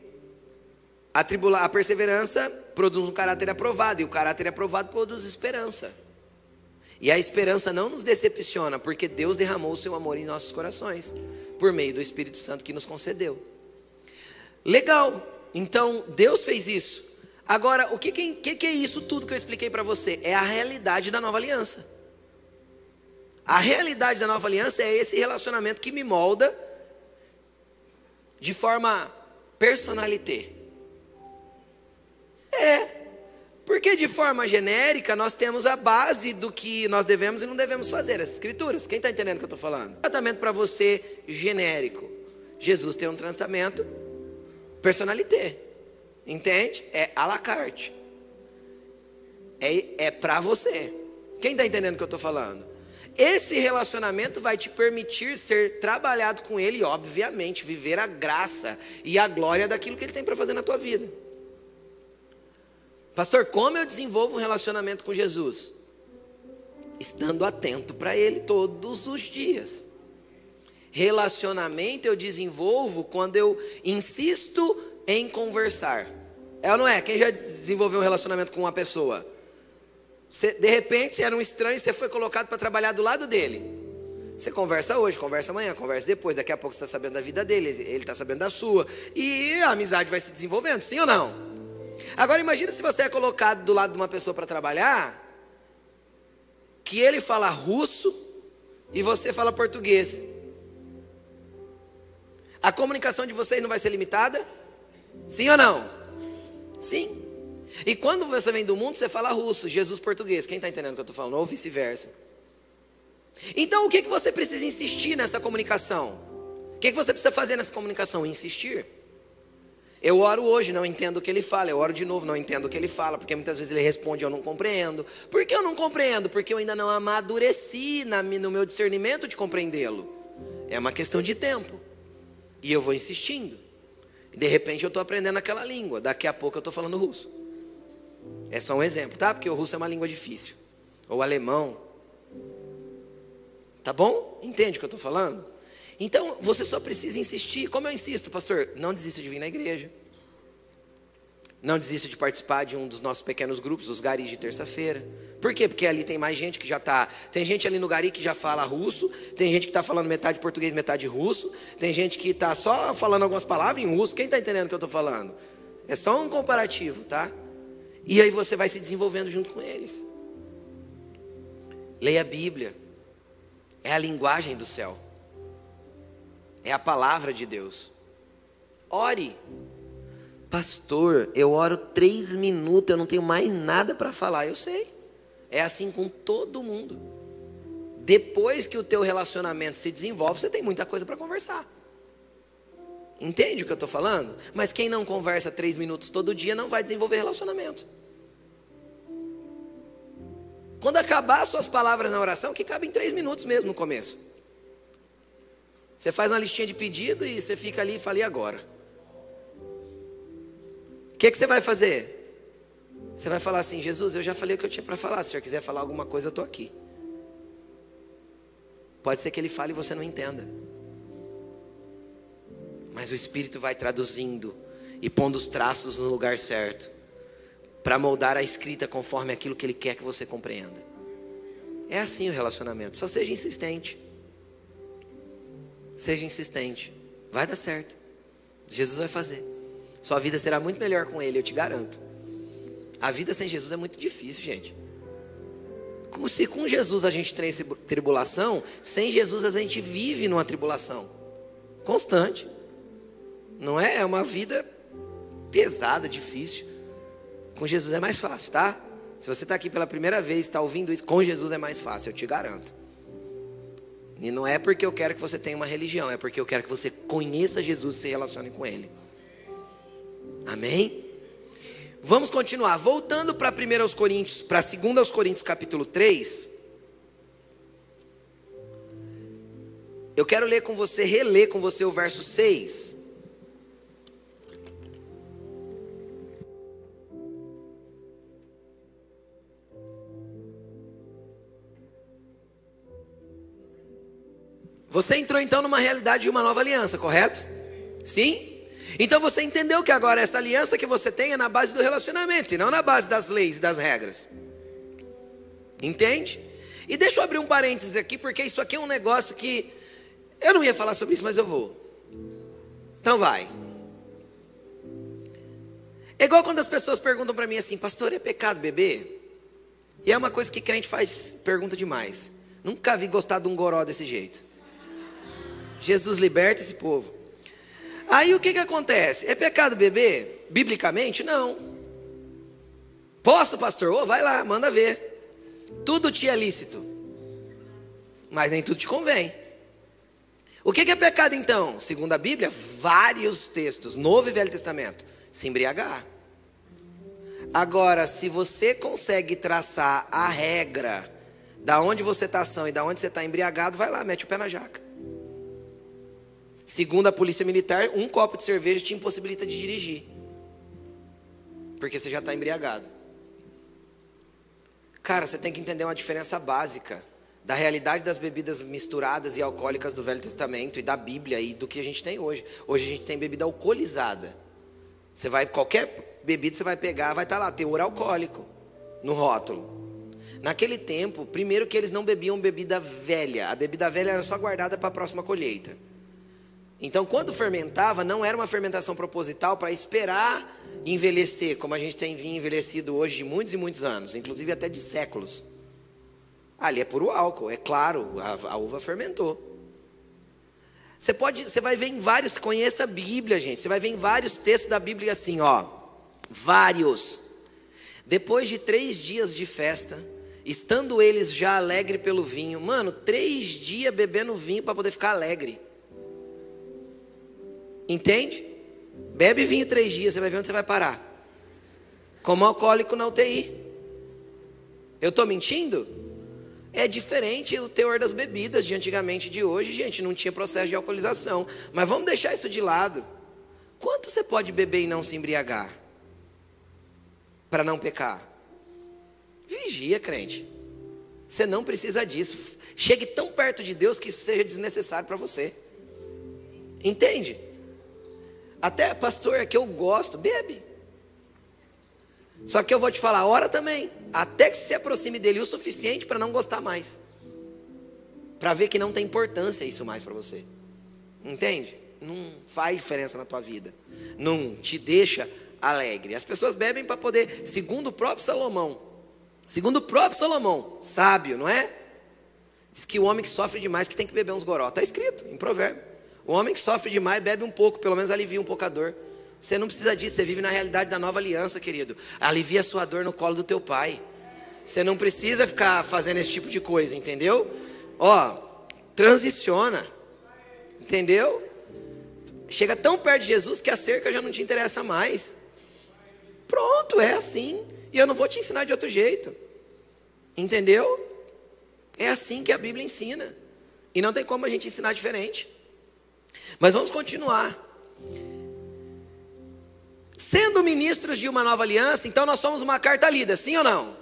a, tribula, a perseverança produz um caráter aprovado, e o caráter aprovado produz esperança. E a esperança não nos decepciona, porque Deus derramou o seu amor em nossos corações, por meio do Espírito Santo que nos concedeu. Legal, então Deus fez isso. Agora, o que, que, que é isso tudo que eu expliquei para você? É a realidade da nova aliança. A realidade da nova aliança é esse relacionamento que me molda de forma personalité. É, porque de forma genérica nós temos a base do que nós devemos e não devemos fazer, as escrituras. Quem está entendendo o que eu estou falando? Tratamento para você genérico. Jesus tem um tratamento personalité. Entende? É à la carte. É, é para você. Quem está entendendo o que eu estou falando? Esse relacionamento vai te permitir ser trabalhado com Ele e, obviamente, viver a graça e a glória daquilo que Ele tem para fazer na tua vida. Pastor, como eu desenvolvo um relacionamento com Jesus? Estando atento para Ele todos os dias. Relacionamento eu desenvolvo quando eu insisto em conversar. É ou não é? Quem já desenvolveu um relacionamento com uma pessoa? Você, de repente, era um estranho e você foi colocado para trabalhar do lado dele. Você conversa hoje, conversa amanhã, conversa depois. Daqui a pouco você está sabendo da vida dele, ele está sabendo da sua. E a amizade vai se desenvolvendo, sim ou não? Agora imagina se você é colocado do lado de uma pessoa para trabalhar, que ele fala russo e você fala português. A comunicação de vocês não vai ser limitada? Sim ou não? Sim. E quando você vem do mundo, você fala russo, Jesus português. Quem está entendendo o que eu estou falando? Ou vice-versa. Então, o que, que você precisa insistir nessa comunicação? O que, que você precisa fazer nessa comunicação? Insistir. Eu oro hoje, não entendo o que ele fala. Eu oro de novo, não entendo o que ele fala, porque muitas vezes ele responde, eu não compreendo. Por que eu não compreendo? Porque eu ainda não amadureci no meu discernimento de compreendê-lo. É uma questão de tempo. E eu vou insistindo. De repente eu estou aprendendo aquela língua. Daqui a pouco eu estou falando russo. É só um exemplo, tá? Porque o russo é uma língua difícil. Ou alemão. Tá bom? Entende o que eu estou falando? Então, você só precisa insistir. Como eu insisto, pastor? Não desista de vir na igreja. Não desista de participar de um dos nossos pequenos grupos, os garis de terça-feira. Por quê? Porque ali tem mais gente que já está. Tem gente ali no gari que já fala russo, tem gente que está falando metade português, metade russo, tem gente que está só falando algumas palavras em russo. Quem está entendendo o que eu estou falando? É só um comparativo, tá? E aí você vai se desenvolvendo junto com eles. Leia a Bíblia. É a linguagem do céu é a palavra de Deus. Ore. Pastor, eu oro três minutos, eu não tenho mais nada para falar. Eu sei. É assim com todo mundo. Depois que o teu relacionamento se desenvolve, você tem muita coisa para conversar. Entende o que eu estou falando? Mas quem não conversa três minutos todo dia não vai desenvolver relacionamento. Quando acabar suas palavras na oração, que cabe em três minutos mesmo no começo. Você faz uma listinha de pedido e você fica ali e fala, e agora? O que, que você vai fazer? Você vai falar assim, Jesus, eu já falei o que eu tinha para falar. Se o senhor quiser falar alguma coisa, eu estou aqui. Pode ser que ele fale e você não entenda. Mas o Espírito vai traduzindo e pondo os traços no lugar certo para moldar a escrita conforme aquilo que ele quer que você compreenda. É assim o relacionamento. Só seja insistente. Seja insistente. Vai dar certo. Jesus vai fazer. Sua vida será muito melhor com Ele, eu te garanto. A vida sem Jesus é muito difícil, gente. Se com Jesus a gente tem tribulação, sem Jesus a gente vive numa tribulação constante. Não é? É uma vida pesada, difícil. Com Jesus é mais fácil, tá? Se você está aqui pela primeira vez, está ouvindo isso, com Jesus é mais fácil, eu te garanto. E não é porque eu quero que você tenha uma religião, é porque eu quero que você conheça Jesus e se relacione com Ele. Amém? Vamos continuar. Voltando para 1 aos Coríntios, para 2 aos Coríntios capítulo 3. Eu quero ler com você, reler com você o verso 6. Você entrou então numa realidade de uma nova aliança, correto? Sim? Então você entendeu que agora essa aliança que você tem é na base do relacionamento e não na base das leis e das regras. Entende? E deixa eu abrir um parênteses aqui, porque isso aqui é um negócio que eu não ia falar sobre isso, mas eu vou. Então vai. É igual quando as pessoas perguntam para mim assim, pastor, é pecado beber? E é uma coisa que crente faz, pergunta demais. Nunca vi gostar de um goró desse jeito. Jesus liberta esse povo. Aí o que, que acontece? É pecado beber? Biblicamente, não. Posso, pastor? Oh, vai lá, manda ver. Tudo te é lícito, mas nem tudo te convém. O que, que é pecado então? Segundo a Bíblia, vários textos, Novo e Velho Testamento, se embriagar. Agora, se você consegue traçar a regra da onde você está ação e da onde você está embriagado, vai lá, mete o pé na jaca. Segundo a polícia militar, um copo de cerveja te impossibilita de dirigir. Porque você já está embriagado. Cara, você tem que entender uma diferença básica da realidade das bebidas misturadas e alcoólicas do Velho Testamento e da Bíblia e do que a gente tem hoje. Hoje a gente tem bebida alcoolizada. Você vai qualquer bebida você vai pegar, vai estar tá lá teor alcoólico no rótulo. Naquele tempo, primeiro que eles não bebiam bebida velha. A bebida velha era só guardada para a próxima colheita. Então, quando fermentava, não era uma fermentação proposital para esperar envelhecer, como a gente tem vinho envelhecido hoje de muitos e muitos anos, inclusive até de séculos. Ali é puro álcool, é claro, a, a uva fermentou. Você pode, você vai ver em vários, conheça a Bíblia, gente. Você vai ver em vários textos da Bíblia assim, ó, vários. Depois de três dias de festa, estando eles já alegres pelo vinho, mano, três dias bebendo vinho para poder ficar alegre. Entende? Bebe vinho três dias, você vai ver onde você vai parar. Como alcoólico na UTI. Eu estou mentindo? É diferente o teor das bebidas de antigamente de hoje, gente, não tinha processo de alcoolização. Mas vamos deixar isso de lado. Quanto você pode beber e não se embriagar? Para não pecar? Vigia, crente. Você não precisa disso. Chegue tão perto de Deus que isso seja desnecessário para você. Entende? Até, pastor, é que eu gosto, bebe. Só que eu vou te falar, ora também, até que se aproxime dele o suficiente para não gostar mais. Para ver que não tem importância isso mais para você. Entende? Não faz diferença na tua vida. Não te deixa alegre. As pessoas bebem para poder, segundo o próprio Salomão, segundo o próprio Salomão, sábio, não é? Diz que o homem que sofre demais que tem que beber uns goró. Está escrito em provérbio. O homem que sofre demais bebe um pouco, pelo menos alivia um pouco a dor. Você não precisa disso, você vive na realidade da nova aliança, querido. Alivia a sua dor no colo do teu pai. Você não precisa ficar fazendo esse tipo de coisa, entendeu? Ó, transiciona. Entendeu? Chega tão perto de Jesus que a cerca já não te interessa mais. Pronto, é assim. E eu não vou te ensinar de outro jeito. Entendeu? É assim que a Bíblia ensina. E não tem como a gente ensinar diferente. Mas vamos continuar. Sendo ministros de uma nova aliança, então nós somos uma carta lida, sim ou não?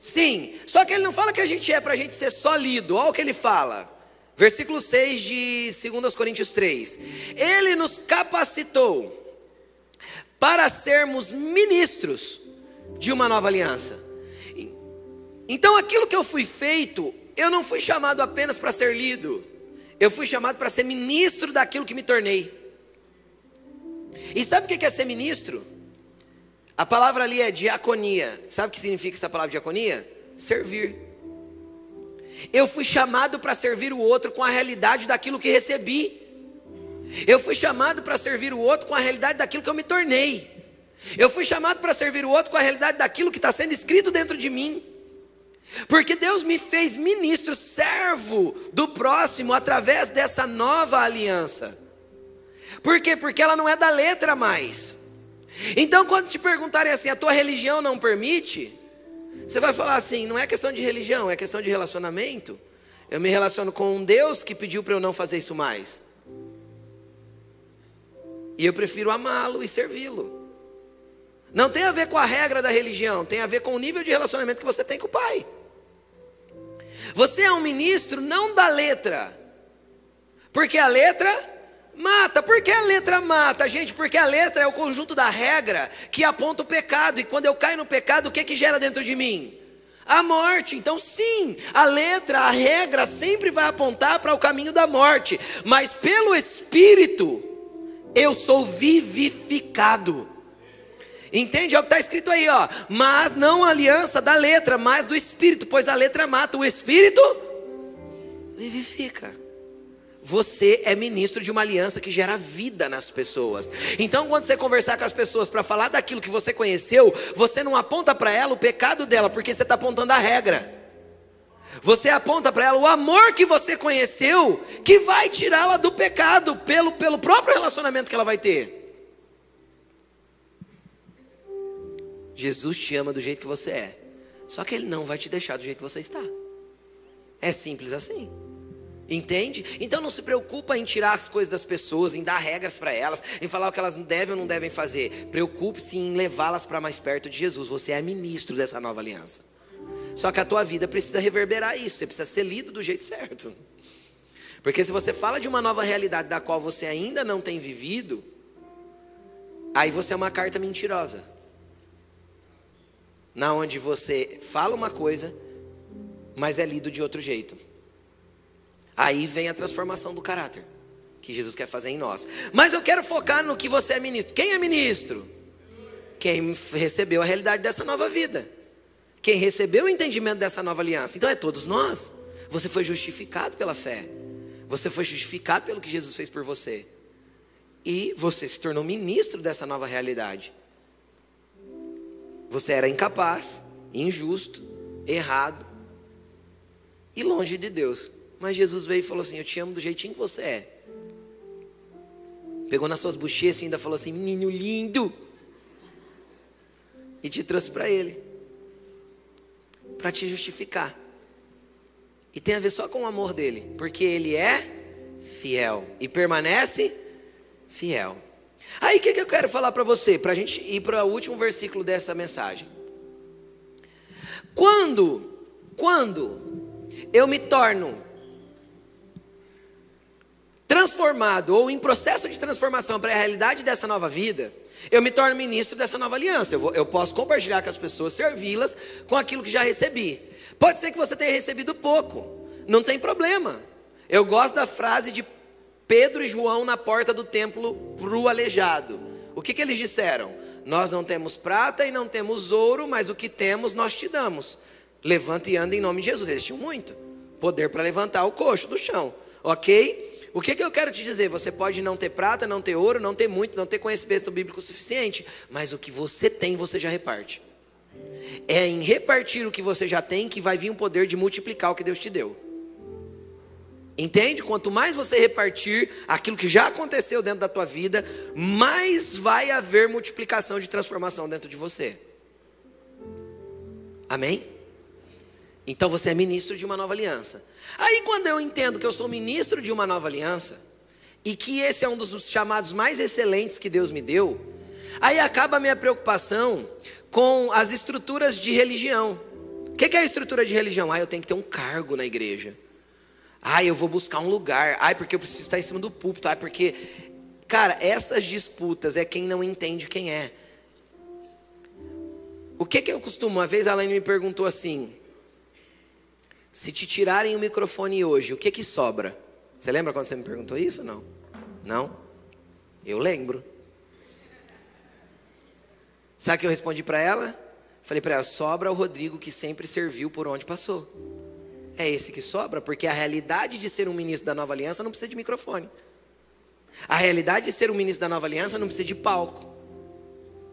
Sim. Só que ele não fala que a gente é para a gente ser só lido. Olha o que ele fala. Versículo 6 de 2 Coríntios 3. Ele nos capacitou para sermos ministros de uma nova aliança. Então aquilo que eu fui feito, eu não fui chamado apenas para ser lido. Eu fui chamado para ser ministro daquilo que me tornei. E sabe o que é ser ministro? A palavra ali é diaconia. Sabe o que significa essa palavra diaconia? Servir. Eu fui chamado para servir o outro com a realidade daquilo que recebi. Eu fui chamado para servir o outro com a realidade daquilo que eu me tornei. Eu fui chamado para servir o outro com a realidade daquilo que está sendo escrito dentro de mim. Porque Deus me fez ministro, servo do próximo através dessa nova aliança. Por quê? Porque ela não é da letra mais. Então, quando te perguntarem assim, a tua religião não permite, você vai falar assim: não é questão de religião, é questão de relacionamento. Eu me relaciono com um Deus que pediu para eu não fazer isso mais. E eu prefiro amá-lo e servi-lo. Não tem a ver com a regra da religião, tem a ver com o nível de relacionamento que você tem com o Pai. Você é um ministro não da letra, porque a letra mata. Por que a letra mata, gente? Porque a letra é o conjunto da regra que aponta o pecado, e quando eu caio no pecado, o que, que gera dentro de mim? A morte. Então, sim, a letra, a regra sempre vai apontar para o caminho da morte, mas pelo Espírito, eu sou vivificado. Entende? É o que está escrito aí, ó. Mas não a aliança da letra, mas do Espírito, pois a letra mata, o Espírito vivifica. Você é ministro de uma aliança que gera vida nas pessoas. Então, quando você conversar com as pessoas para falar daquilo que você conheceu, você não aponta para ela o pecado dela, porque você está apontando a regra. Você aponta para ela o amor que você conheceu, que vai tirá-la do pecado pelo, pelo próprio relacionamento que ela vai ter. Jesus te ama do jeito que você é, só que Ele não vai te deixar do jeito que você está. É simples assim. Entende? Então não se preocupa em tirar as coisas das pessoas, em dar regras para elas, em falar o que elas devem ou não devem fazer. Preocupe-se em levá-las para mais perto de Jesus. Você é ministro dessa nova aliança. Só que a tua vida precisa reverberar isso, você precisa ser lido do jeito certo. Porque se você fala de uma nova realidade da qual você ainda não tem vivido, aí você é uma carta mentirosa. Na onde você fala uma coisa, mas é lido de outro jeito. Aí vem a transformação do caráter que Jesus quer fazer em nós. Mas eu quero focar no que você é ministro. Quem é ministro? Quem recebeu a realidade dessa nova vida. Quem recebeu o entendimento dessa nova aliança. Então é todos nós. Você foi justificado pela fé. Você foi justificado pelo que Jesus fez por você. E você se tornou ministro dessa nova realidade. Você era incapaz, injusto, errado e longe de Deus. Mas Jesus veio e falou assim: Eu te amo do jeitinho que você é. Pegou nas suas bochechas e ainda falou assim: Menino lindo. E te trouxe para Ele para te justificar. E tem a ver só com o amor dele, porque ele é fiel e permanece fiel. Aí o que, que eu quero falar para você, para a gente ir para o último versículo dessa mensagem. Quando, quando eu me torno transformado ou em processo de transformação para a realidade dessa nova vida, eu me torno ministro dessa nova aliança. Eu, vou, eu posso compartilhar com as pessoas, servi-las com aquilo que já recebi. Pode ser que você tenha recebido pouco, não tem problema. Eu gosto da frase de Pedro e João na porta do templo para o aleijado. O que, que eles disseram? Nós não temos prata e não temos ouro, mas o que temos nós te damos. Levanta e anda em nome de Jesus. Eles tinham muito poder para levantar o coxo do chão, ok? O que, que eu quero te dizer? Você pode não ter prata, não ter ouro, não ter muito, não ter conhecimento bíblico suficiente, mas o que você tem, você já reparte. É em repartir o que você já tem que vai vir o poder de multiplicar o que Deus te deu. Entende? Quanto mais você repartir aquilo que já aconteceu dentro da tua vida, mais vai haver multiplicação de transformação dentro de você. Amém? Então você é ministro de uma nova aliança. Aí quando eu entendo que eu sou ministro de uma nova aliança, e que esse é um dos chamados mais excelentes que Deus me deu, aí acaba a minha preocupação com as estruturas de religião. O que é a estrutura de religião? Ah, eu tenho que ter um cargo na igreja. Ah, eu vou buscar um lugar. Ah, porque eu preciso estar em cima do púlpito. Ah, porque. Cara, essas disputas é quem não entende quem é. O que que eu costumo? Uma vez a Elaine me perguntou assim: se te tirarem o microfone hoje, o que que sobra? Você lembra quando você me perguntou isso? Não. Não? Eu lembro. Sabe o que eu respondi para ela? Falei para ela: sobra o Rodrigo que sempre serviu por onde passou. É esse que sobra, porque a realidade de ser um ministro da nova aliança não precisa de microfone. A realidade de ser um ministro da nova aliança não precisa de palco.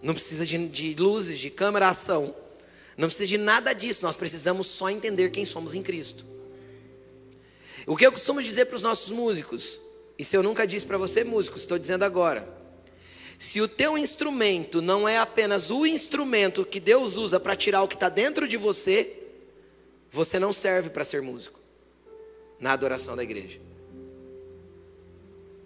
Não precisa de, de luzes, de câmera, ação. Não precisa de nada disso. Nós precisamos só entender quem somos em Cristo. O que eu costumo dizer para os nossos músicos, e se eu nunca disse para você, músico, estou dizendo agora. Se o teu instrumento não é apenas o instrumento que Deus usa para tirar o que está dentro de você, você não serve para ser músico na adoração da igreja.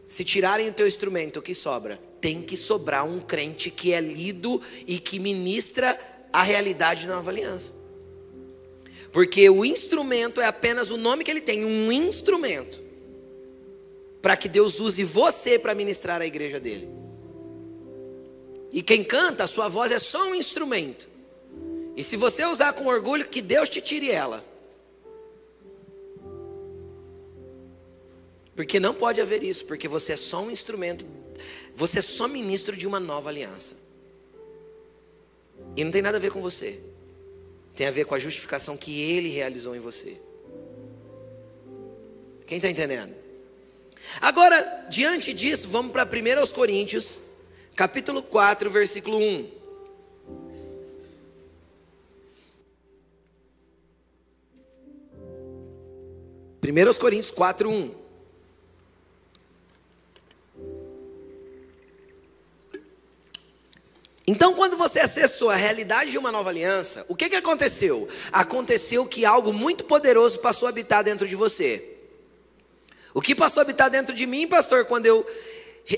Se tirarem o teu instrumento, o que sobra? Tem que sobrar um crente que é lido e que ministra a realidade da nova aliança. Porque o instrumento é apenas o nome que ele tem, um instrumento. Para que Deus use você para ministrar a igreja dele. E quem canta, a sua voz é só um instrumento. E se você usar com orgulho, que Deus te tire ela. Porque não pode haver isso, porque você é só um instrumento, você é só ministro de uma nova aliança. E não tem nada a ver com você. Tem a ver com a justificação que ele realizou em você. Quem está entendendo? Agora, diante disso, vamos para 1 Coríntios, capítulo 4, versículo 1. Primeiros Coríntios 4, 1. Então, quando você acessou a realidade de uma nova aliança, o que, que aconteceu? Aconteceu que algo muito poderoso passou a habitar dentro de você. O que passou a habitar dentro de mim, pastor, quando eu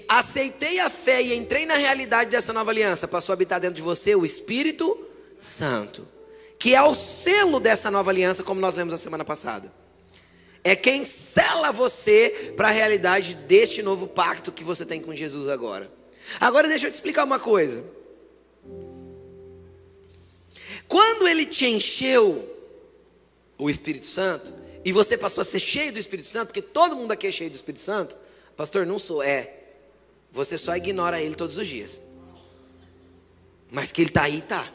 aceitei a fé e entrei na realidade dessa nova aliança, passou a habitar dentro de você o Espírito Santo, que é o selo dessa nova aliança, como nós lemos a semana passada. É quem sela você para a realidade deste novo pacto que você tem com Jesus agora. Agora deixa eu te explicar uma coisa. Quando ele te encheu o Espírito Santo, e você passou a ser cheio do Espírito Santo, porque todo mundo aqui é cheio do Espírito Santo, pastor, não sou, é. Você só ignora ele todos os dias. Mas que ele está aí, está.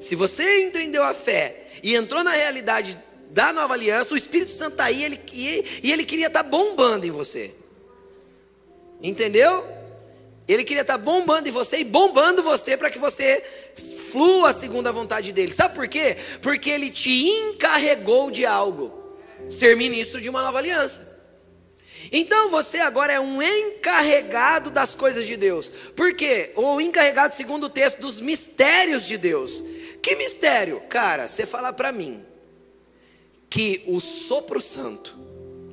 Se você entendeu a fé e entrou na realidade da nova aliança, o Espírito Santo está aí ele, e, e ele queria estar tá bombando em você. Entendeu? Ele queria estar tá bombando em você e bombando você para que você flua segundo a vontade dele. Sabe por quê? Porque ele te encarregou de algo ser ministro de uma nova aliança. Então você agora é um encarregado das coisas de Deus. Por quê? Ou encarregado, segundo o texto, dos mistérios de Deus. Que mistério? Cara, você fala para mim que o sopro santo,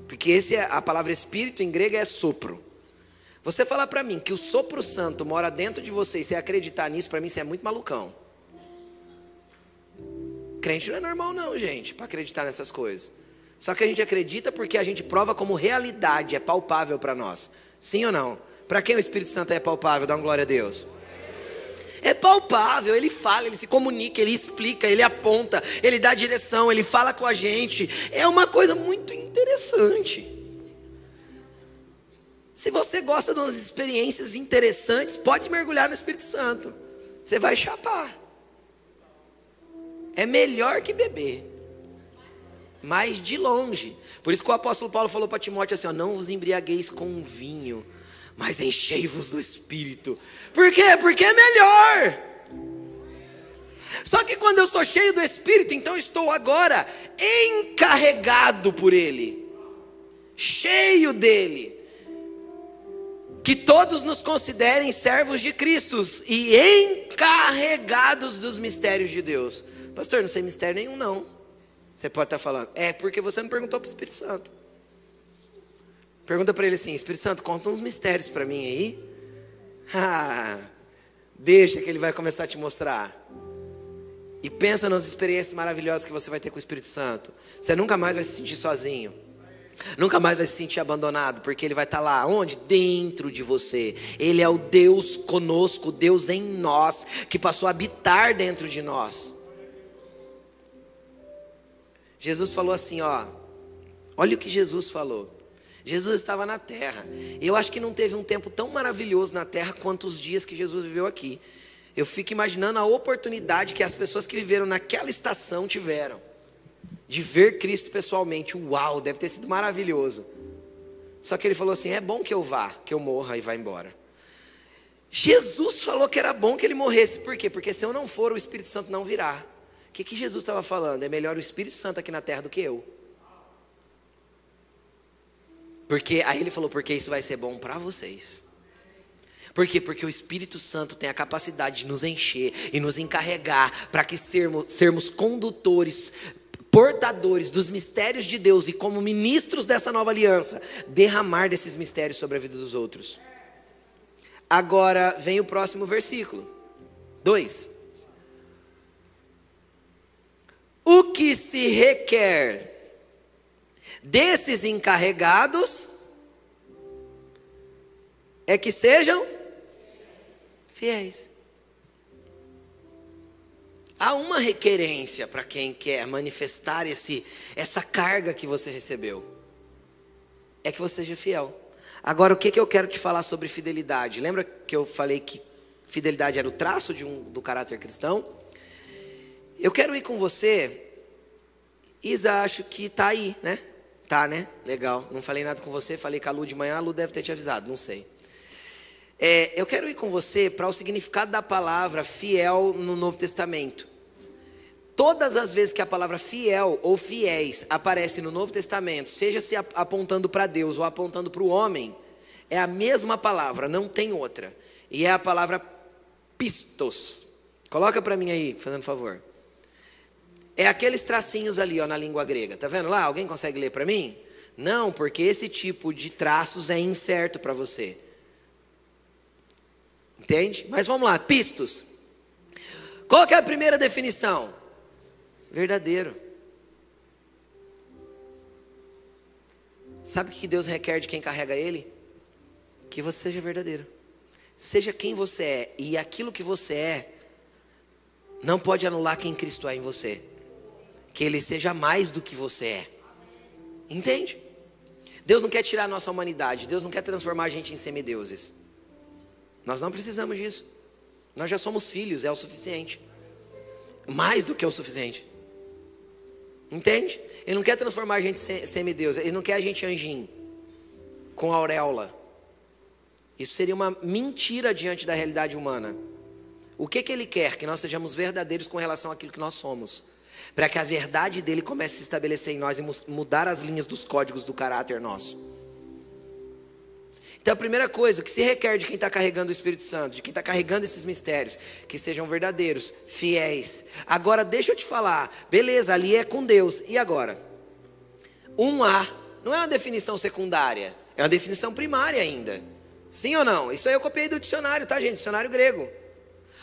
porque esse é a palavra espírito em grego é sopro. Você falar para mim que o sopro santo mora dentro de você e você acreditar nisso, para mim você é muito malucão. Crente não é normal não, gente, para acreditar nessas coisas. Só que a gente acredita porque a gente prova como realidade, é palpável para nós. Sim ou não? Para quem o Espírito Santo é palpável? Dá uma glória a Deus. É palpável, ele fala, ele se comunica, ele explica, ele aponta, ele dá direção, ele fala com a gente. É uma coisa muito interessante. Se você gosta de umas experiências interessantes, pode mergulhar no Espírito Santo. Você vai chapar. É melhor que beber mas de longe. Por isso que o apóstolo Paulo falou para Timóteo assim: ó, não vos embriagueis com vinho, mas enchei-vos do espírito. Por quê? Porque é melhor. Só que quando eu sou cheio do espírito, então estou agora encarregado por ele, cheio dele. Que todos nos considerem servos de Cristo e encarregados dos mistérios de Deus. Pastor, não sei mistério nenhum, não. Você pode estar falando, é porque você não perguntou para o Espírito Santo. Pergunta para ele assim: Espírito Santo, conta uns mistérios para mim aí. Ah, deixa que ele vai começar a te mostrar. E pensa nas experiências maravilhosas que você vai ter com o Espírito Santo. Você nunca mais vai se sentir sozinho. Nunca mais vai se sentir abandonado, porque Ele vai estar lá, onde? Dentro de você. Ele é o Deus conosco, Deus em nós, que passou a habitar dentro de nós. Jesus falou assim, ó. Olha o que Jesus falou. Jesus estava na terra. Eu acho que não teve um tempo tão maravilhoso na terra quanto os dias que Jesus viveu aqui. Eu fico imaginando a oportunidade que as pessoas que viveram naquela estação tiveram de ver Cristo pessoalmente. Uau, deve ter sido maravilhoso. Só que ele falou assim: é bom que eu vá, que eu morra e vá embora. Jesus falou que era bom que ele morresse, por quê? Porque se eu não for, o Espírito Santo não virá. O que, que Jesus estava falando? É melhor o Espírito Santo aqui na terra do que eu. Porque aí ele falou, porque isso vai ser bom para vocês. Por quê? Porque o Espírito Santo tem a capacidade de nos encher e nos encarregar para que sermos, sermos condutores, portadores dos mistérios de Deus e como ministros dessa nova aliança, derramar desses mistérios sobre a vida dos outros. Agora vem o próximo versículo. 2. O que se requer desses encarregados é que sejam fiéis. Há uma requerência para quem quer manifestar esse, essa carga que você recebeu. É que você seja fiel. Agora, o que, que eu quero te falar sobre fidelidade? Lembra que eu falei que fidelidade era o traço de um, do caráter cristão? Eu quero ir com você. Isa, acho que está aí, né? Tá, né? Legal. Não falei nada com você, falei com a Lu de manhã, a Lu deve ter te avisado, não sei. É, eu quero ir com você para o significado da palavra fiel no Novo Testamento. Todas as vezes que a palavra fiel ou fiéis aparece no Novo Testamento, seja se apontando para Deus ou apontando para o homem, é a mesma palavra, não tem outra. E é a palavra pistos. Coloca para mim aí, fazendo favor. É aqueles tracinhos ali, ó, na língua grega. Tá vendo lá? Alguém consegue ler para mim? Não, porque esse tipo de traços é incerto para você. Entende? Mas vamos lá, pistos. Qual é a primeira definição? Verdadeiro. Sabe o que Deus requer de quem carrega Ele? Que você seja verdadeiro. Seja quem você é, e aquilo que você é, não pode anular quem Cristo é em você que ele seja mais do que você é. Entende? Deus não quer tirar a nossa humanidade, Deus não quer transformar a gente em semideuses. Nós não precisamos disso. Nós já somos filhos, é o suficiente. Mais do que o suficiente. Entende? Ele não quer transformar a gente em semideus, ele não quer a gente anjinho com auréola. Isso seria uma mentira diante da realidade humana. O que, que ele quer? Que nós sejamos verdadeiros com relação àquilo que nós somos para que a verdade dele comece a se estabelecer em nós e mudar as linhas dos códigos do caráter nosso. Então, a primeira coisa, que se requer de quem está carregando o Espírito Santo, de quem está carregando esses mistérios, que sejam verdadeiros, fiéis. Agora, deixa eu te falar, beleza, ali é com Deus, e agora? Um A não é uma definição secundária, é uma definição primária ainda. Sim ou não? Isso aí eu copiei do dicionário, tá, gente? Dicionário grego.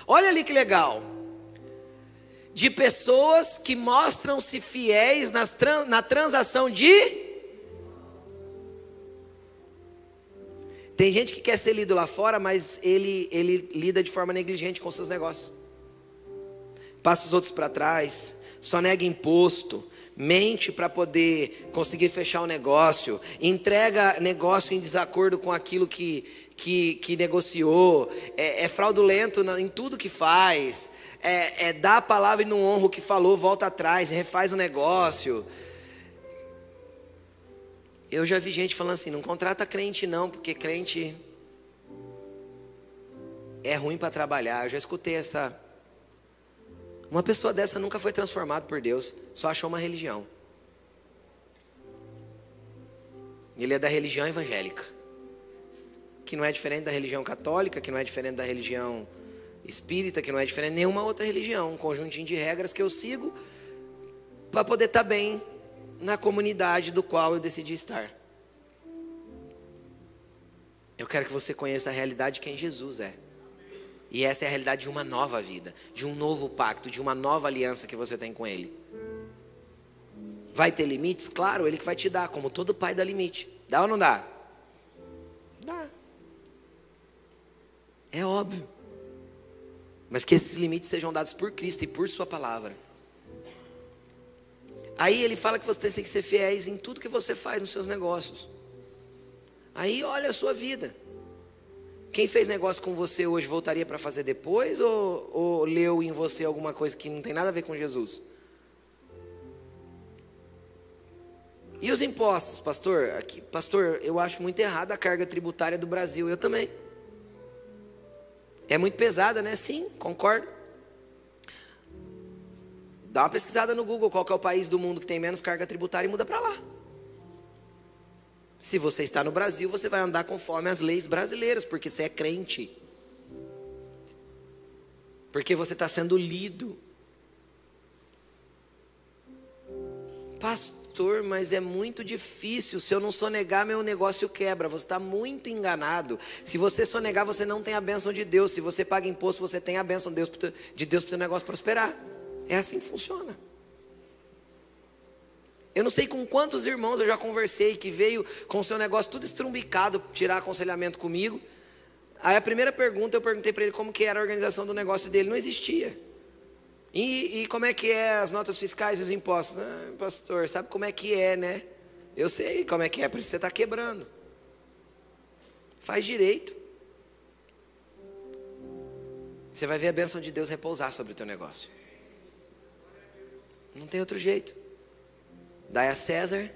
Olha ali que legal de pessoas que mostram-se fiéis nas, na transação de. Tem gente que quer ser lido lá fora, mas ele, ele lida de forma negligente com seus negócios. Passa os outros para trás, só nega imposto, mente para poder conseguir fechar o negócio, entrega negócio em desacordo com aquilo que, que, que negociou, é, é fraudulento em tudo que faz, é, é dá a palavra e não honra o que falou, volta atrás, refaz o negócio. Eu já vi gente falando assim: não contrata crente não, porque crente é ruim para trabalhar. Eu já escutei essa. Uma pessoa dessa nunca foi transformada por Deus, só achou uma religião. Ele é da religião evangélica, que não é diferente da religião católica, que não é diferente da religião espírita, que não é diferente de nenhuma outra religião, um conjuntinho de regras que eu sigo para poder estar tá bem na comunidade do qual eu decidi estar. Eu quero que você conheça a realidade de quem Jesus é. E essa é a realidade de uma nova vida, de um novo pacto, de uma nova aliança que você tem com Ele. Vai ter limites? Claro, Ele que vai te dar, como todo pai dá limite. Dá ou não dá? Dá. É óbvio. Mas que esses limites sejam dados por Cristo e por Sua palavra. Aí ele fala que você tem que ser fiéis em tudo que você faz nos seus negócios. Aí olha a sua vida. Quem fez negócio com você hoje voltaria para fazer depois ou, ou leu em você alguma coisa que não tem nada a ver com Jesus? E os impostos, pastor? Aqui, pastor, eu acho muito errada a carga tributária do Brasil. Eu também. É muito pesada, né? Sim, concordo. Dá uma pesquisada no Google qual é o país do mundo que tem menos carga tributária e muda para lá. Se você está no Brasil, você vai andar conforme as leis brasileiras, porque você é crente. Porque você está sendo lido. Pastor, mas é muito difícil. Se eu não sonegar, meu negócio quebra. Você está muito enganado. Se você sonegar, você não tem a bênção de Deus. Se você paga imposto, você tem a bênção de Deus para o seu negócio prosperar. É assim que funciona. Eu não sei com quantos irmãos eu já conversei que veio com o seu negócio tudo estrumbicado tirar aconselhamento comigo. Aí a primeira pergunta eu perguntei para ele como que era a organização do negócio dele, não existia. E, e como é que é as notas fiscais e os impostos? Ah, pastor, sabe como é que é, né? Eu sei como é que é, por isso você está quebrando. Faz direito. Você vai ver a bênção de Deus repousar sobre o teu negócio. Não tem outro jeito. Dai a César,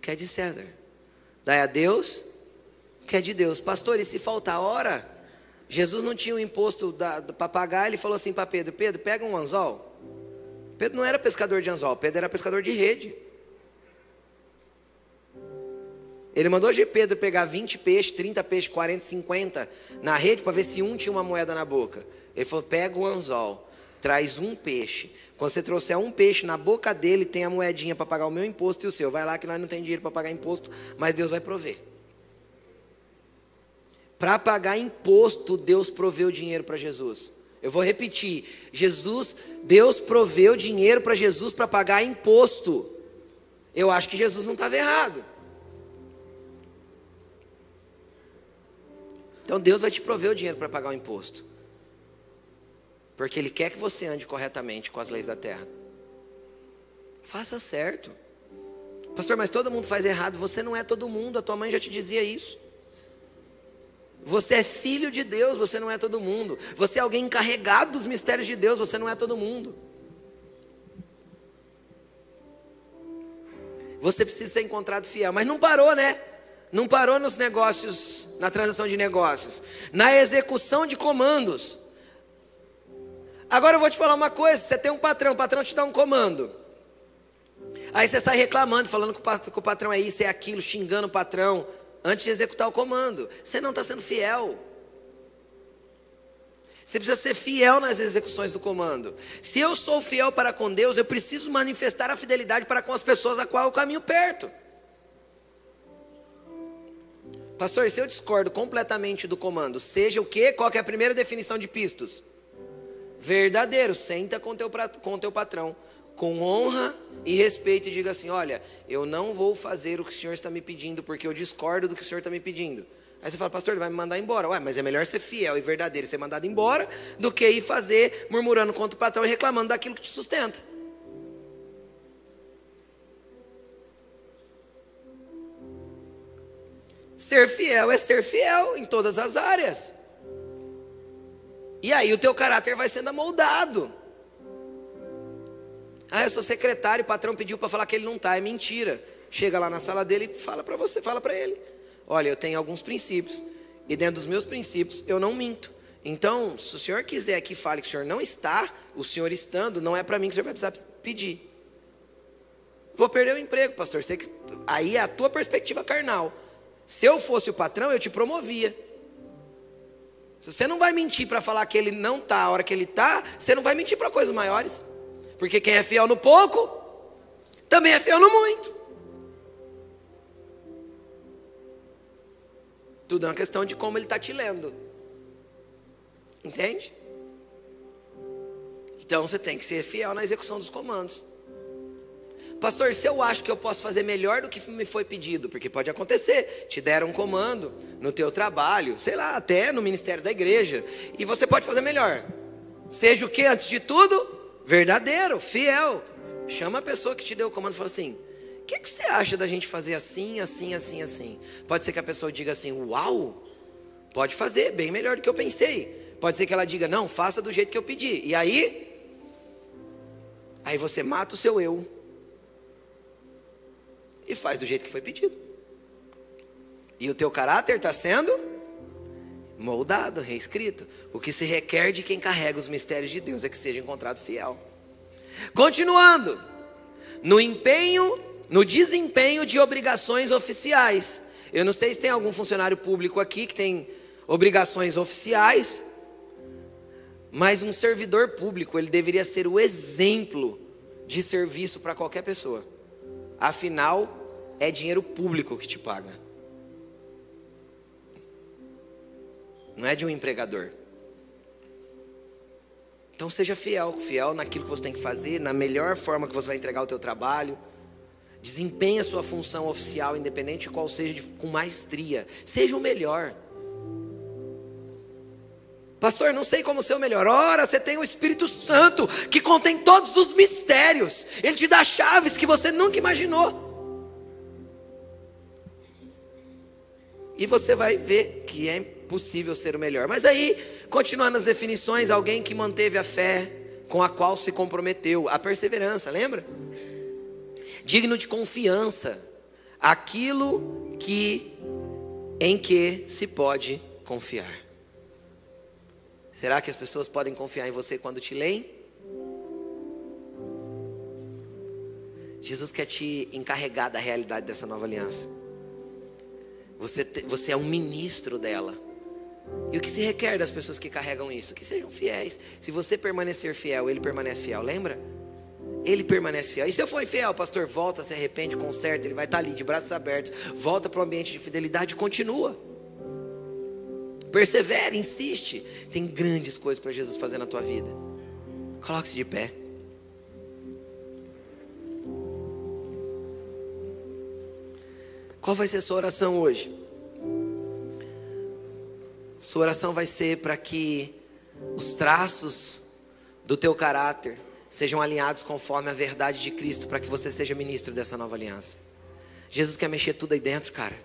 que é de César. Dai a Deus, que é de Deus. Pastor, e se faltar hora? Jesus não tinha o um imposto para pagar, ele falou assim para Pedro: Pedro, pega um anzol. Pedro não era pescador de anzol, Pedro era pescador de rede. Ele mandou de Pedro pegar 20 peixes, 30 peixes, 40, 50 na rede para ver se um tinha uma moeda na boca. Ele falou: pega o anzol traz um peixe. Quando você trouxer um peixe na boca dele, tem a moedinha para pagar o meu imposto e o seu. Vai lá que nós não tem dinheiro para pagar imposto, mas Deus vai prover. Para pagar imposto, Deus proveu dinheiro para Jesus. Eu vou repetir: Jesus, Deus proveu dinheiro para Jesus para pagar imposto. Eu acho que Jesus não estava errado. Então Deus vai te prover o dinheiro para pagar o imposto. Porque Ele quer que você ande corretamente com as leis da terra. Faça certo. Pastor, mas todo mundo faz errado. Você não é todo mundo. A tua mãe já te dizia isso. Você é filho de Deus, você não é todo mundo. Você é alguém encarregado dos mistérios de Deus, você não é todo mundo. Você precisa ser encontrado fiel, mas não parou, né? Não parou nos negócios, na transação de negócios, na execução de comandos. Agora eu vou te falar uma coisa: você tem um patrão, o patrão te dá um comando. Aí você sai reclamando, falando que o patrão é isso, é aquilo, xingando o patrão, antes de executar o comando. Você não está sendo fiel. Você precisa ser fiel nas execuções do comando. Se eu sou fiel para com Deus, eu preciso manifestar a fidelidade para com as pessoas a qual eu caminho perto. Pastor, se eu discordo completamente do comando, seja o quê? Qual que é a primeira definição de pistos? Verdadeiro. Senta com teu, com teu patrão, com honra e respeito, e diga assim: Olha, eu não vou fazer o que o senhor está me pedindo, porque eu discordo do que o senhor está me pedindo. Aí você fala, pastor, ele vai me mandar embora. Ué, mas é melhor ser fiel e verdadeiro, ser mandado embora, do que ir fazer murmurando contra o patrão e reclamando daquilo que te sustenta. Ser fiel é ser fiel em todas as áreas. E aí o teu caráter vai sendo amoldado. Ah, eu sou secretário, o patrão pediu para falar que ele não está, é mentira. Chega lá na sala dele e fala para você, fala para ele. Olha, eu tenho alguns princípios e dentro dos meus princípios eu não minto. Então, se o senhor quiser que fale que o senhor não está, o senhor estando, não é para mim que o senhor vai precisar pedir. Vou perder o emprego, pastor. Aí é a tua perspectiva carnal. Se eu fosse o patrão, eu te promovia. Se você não vai mentir para falar que ele não está a hora que ele está, você não vai mentir para coisas maiores. Porque quem é fiel no pouco, também é fiel no muito. Tudo é uma questão de como ele está te lendo. Entende? Então você tem que ser fiel na execução dos comandos. Pastor, se eu acho que eu posso fazer melhor do que me foi pedido, porque pode acontecer, te deram um comando no teu trabalho, sei lá, até no ministério da igreja, e você pode fazer melhor. Seja o que antes de tudo? Verdadeiro, fiel. Chama a pessoa que te deu o comando e fala assim: que, que você acha da gente fazer assim, assim, assim, assim? Pode ser que a pessoa diga assim: Uau, pode fazer, bem melhor do que eu pensei. Pode ser que ela diga: Não, faça do jeito que eu pedi. E aí, aí você mata o seu eu e faz do jeito que foi pedido. E o teu caráter está sendo moldado, reescrito. O que se requer de quem carrega os mistérios de Deus é que seja encontrado fiel. Continuando, no empenho, no desempenho de obrigações oficiais. Eu não sei se tem algum funcionário público aqui que tem obrigações oficiais, mas um servidor público, ele deveria ser o exemplo de serviço para qualquer pessoa. Afinal, é dinheiro público que te paga. Não é de um empregador. Então seja fiel, fiel naquilo que você tem que fazer, na melhor forma que você vai entregar o teu trabalho. Desempenhe a sua função oficial, independente de qual seja, com maestria. Seja o melhor. Pastor, não sei como ser o melhor. Ora, você tem o Espírito Santo que contém todos os mistérios. Ele te dá chaves que você nunca imaginou. E você vai ver que é possível ser o melhor. Mas aí, continuando as definições, alguém que manteve a fé com a qual se comprometeu, a perseverança, lembra? Digno de confiança, aquilo que em que se pode confiar. Será que as pessoas podem confiar em você quando te leem? Jesus quer te encarregar da realidade dessa nova aliança. Você, você é um ministro dela. E o que se requer das pessoas que carregam isso? Que sejam fiéis. Se você permanecer fiel, ele permanece fiel, lembra? Ele permanece fiel. E se eu for infiel, pastor, volta, se arrepende, conserta, ele vai estar ali de braços abertos, volta para o ambiente de fidelidade e continua. Persevere, insiste. Tem grandes coisas para Jesus fazer na tua vida. Coloque-se de pé. Qual vai ser a sua oração hoje? Sua oração vai ser para que os traços do teu caráter sejam alinhados conforme a verdade de Cristo, para que você seja ministro dessa nova aliança. Jesus quer mexer tudo aí dentro, cara.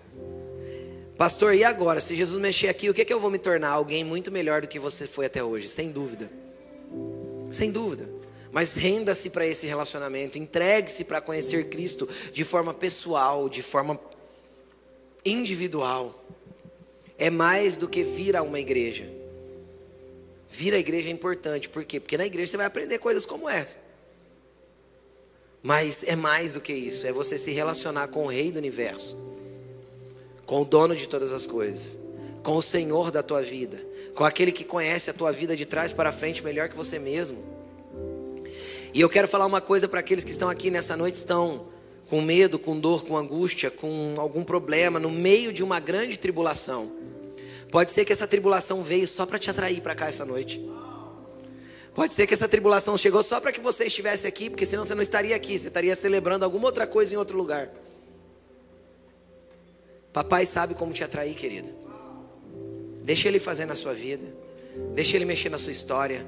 Pastor, e agora? Se Jesus mexer aqui, o que, é que eu vou me tornar? Alguém muito melhor do que você foi até hoje, sem dúvida. Sem dúvida. Mas renda-se para esse relacionamento, entregue-se para conhecer Cristo de forma pessoal, de forma individual. É mais do que vir a uma igreja. Vir à igreja é importante, por quê? Porque na igreja você vai aprender coisas como essa. Mas é mais do que isso, é você se relacionar com o Rei do universo, com o dono de todas as coisas, com o Senhor da tua vida, com aquele que conhece a tua vida de trás para frente melhor que você mesmo. E eu quero falar uma coisa para aqueles que estão aqui nessa noite, estão com medo, com dor, com angústia, com algum problema, no meio de uma grande tribulação. Pode ser que essa tribulação veio só para te atrair para cá essa noite. Pode ser que essa tribulação chegou só para que você estivesse aqui, porque senão você não estaria aqui, você estaria celebrando alguma outra coisa em outro lugar. Papai sabe como te atrair, querido. Deixa ele fazer na sua vida. Deixa ele mexer na sua história.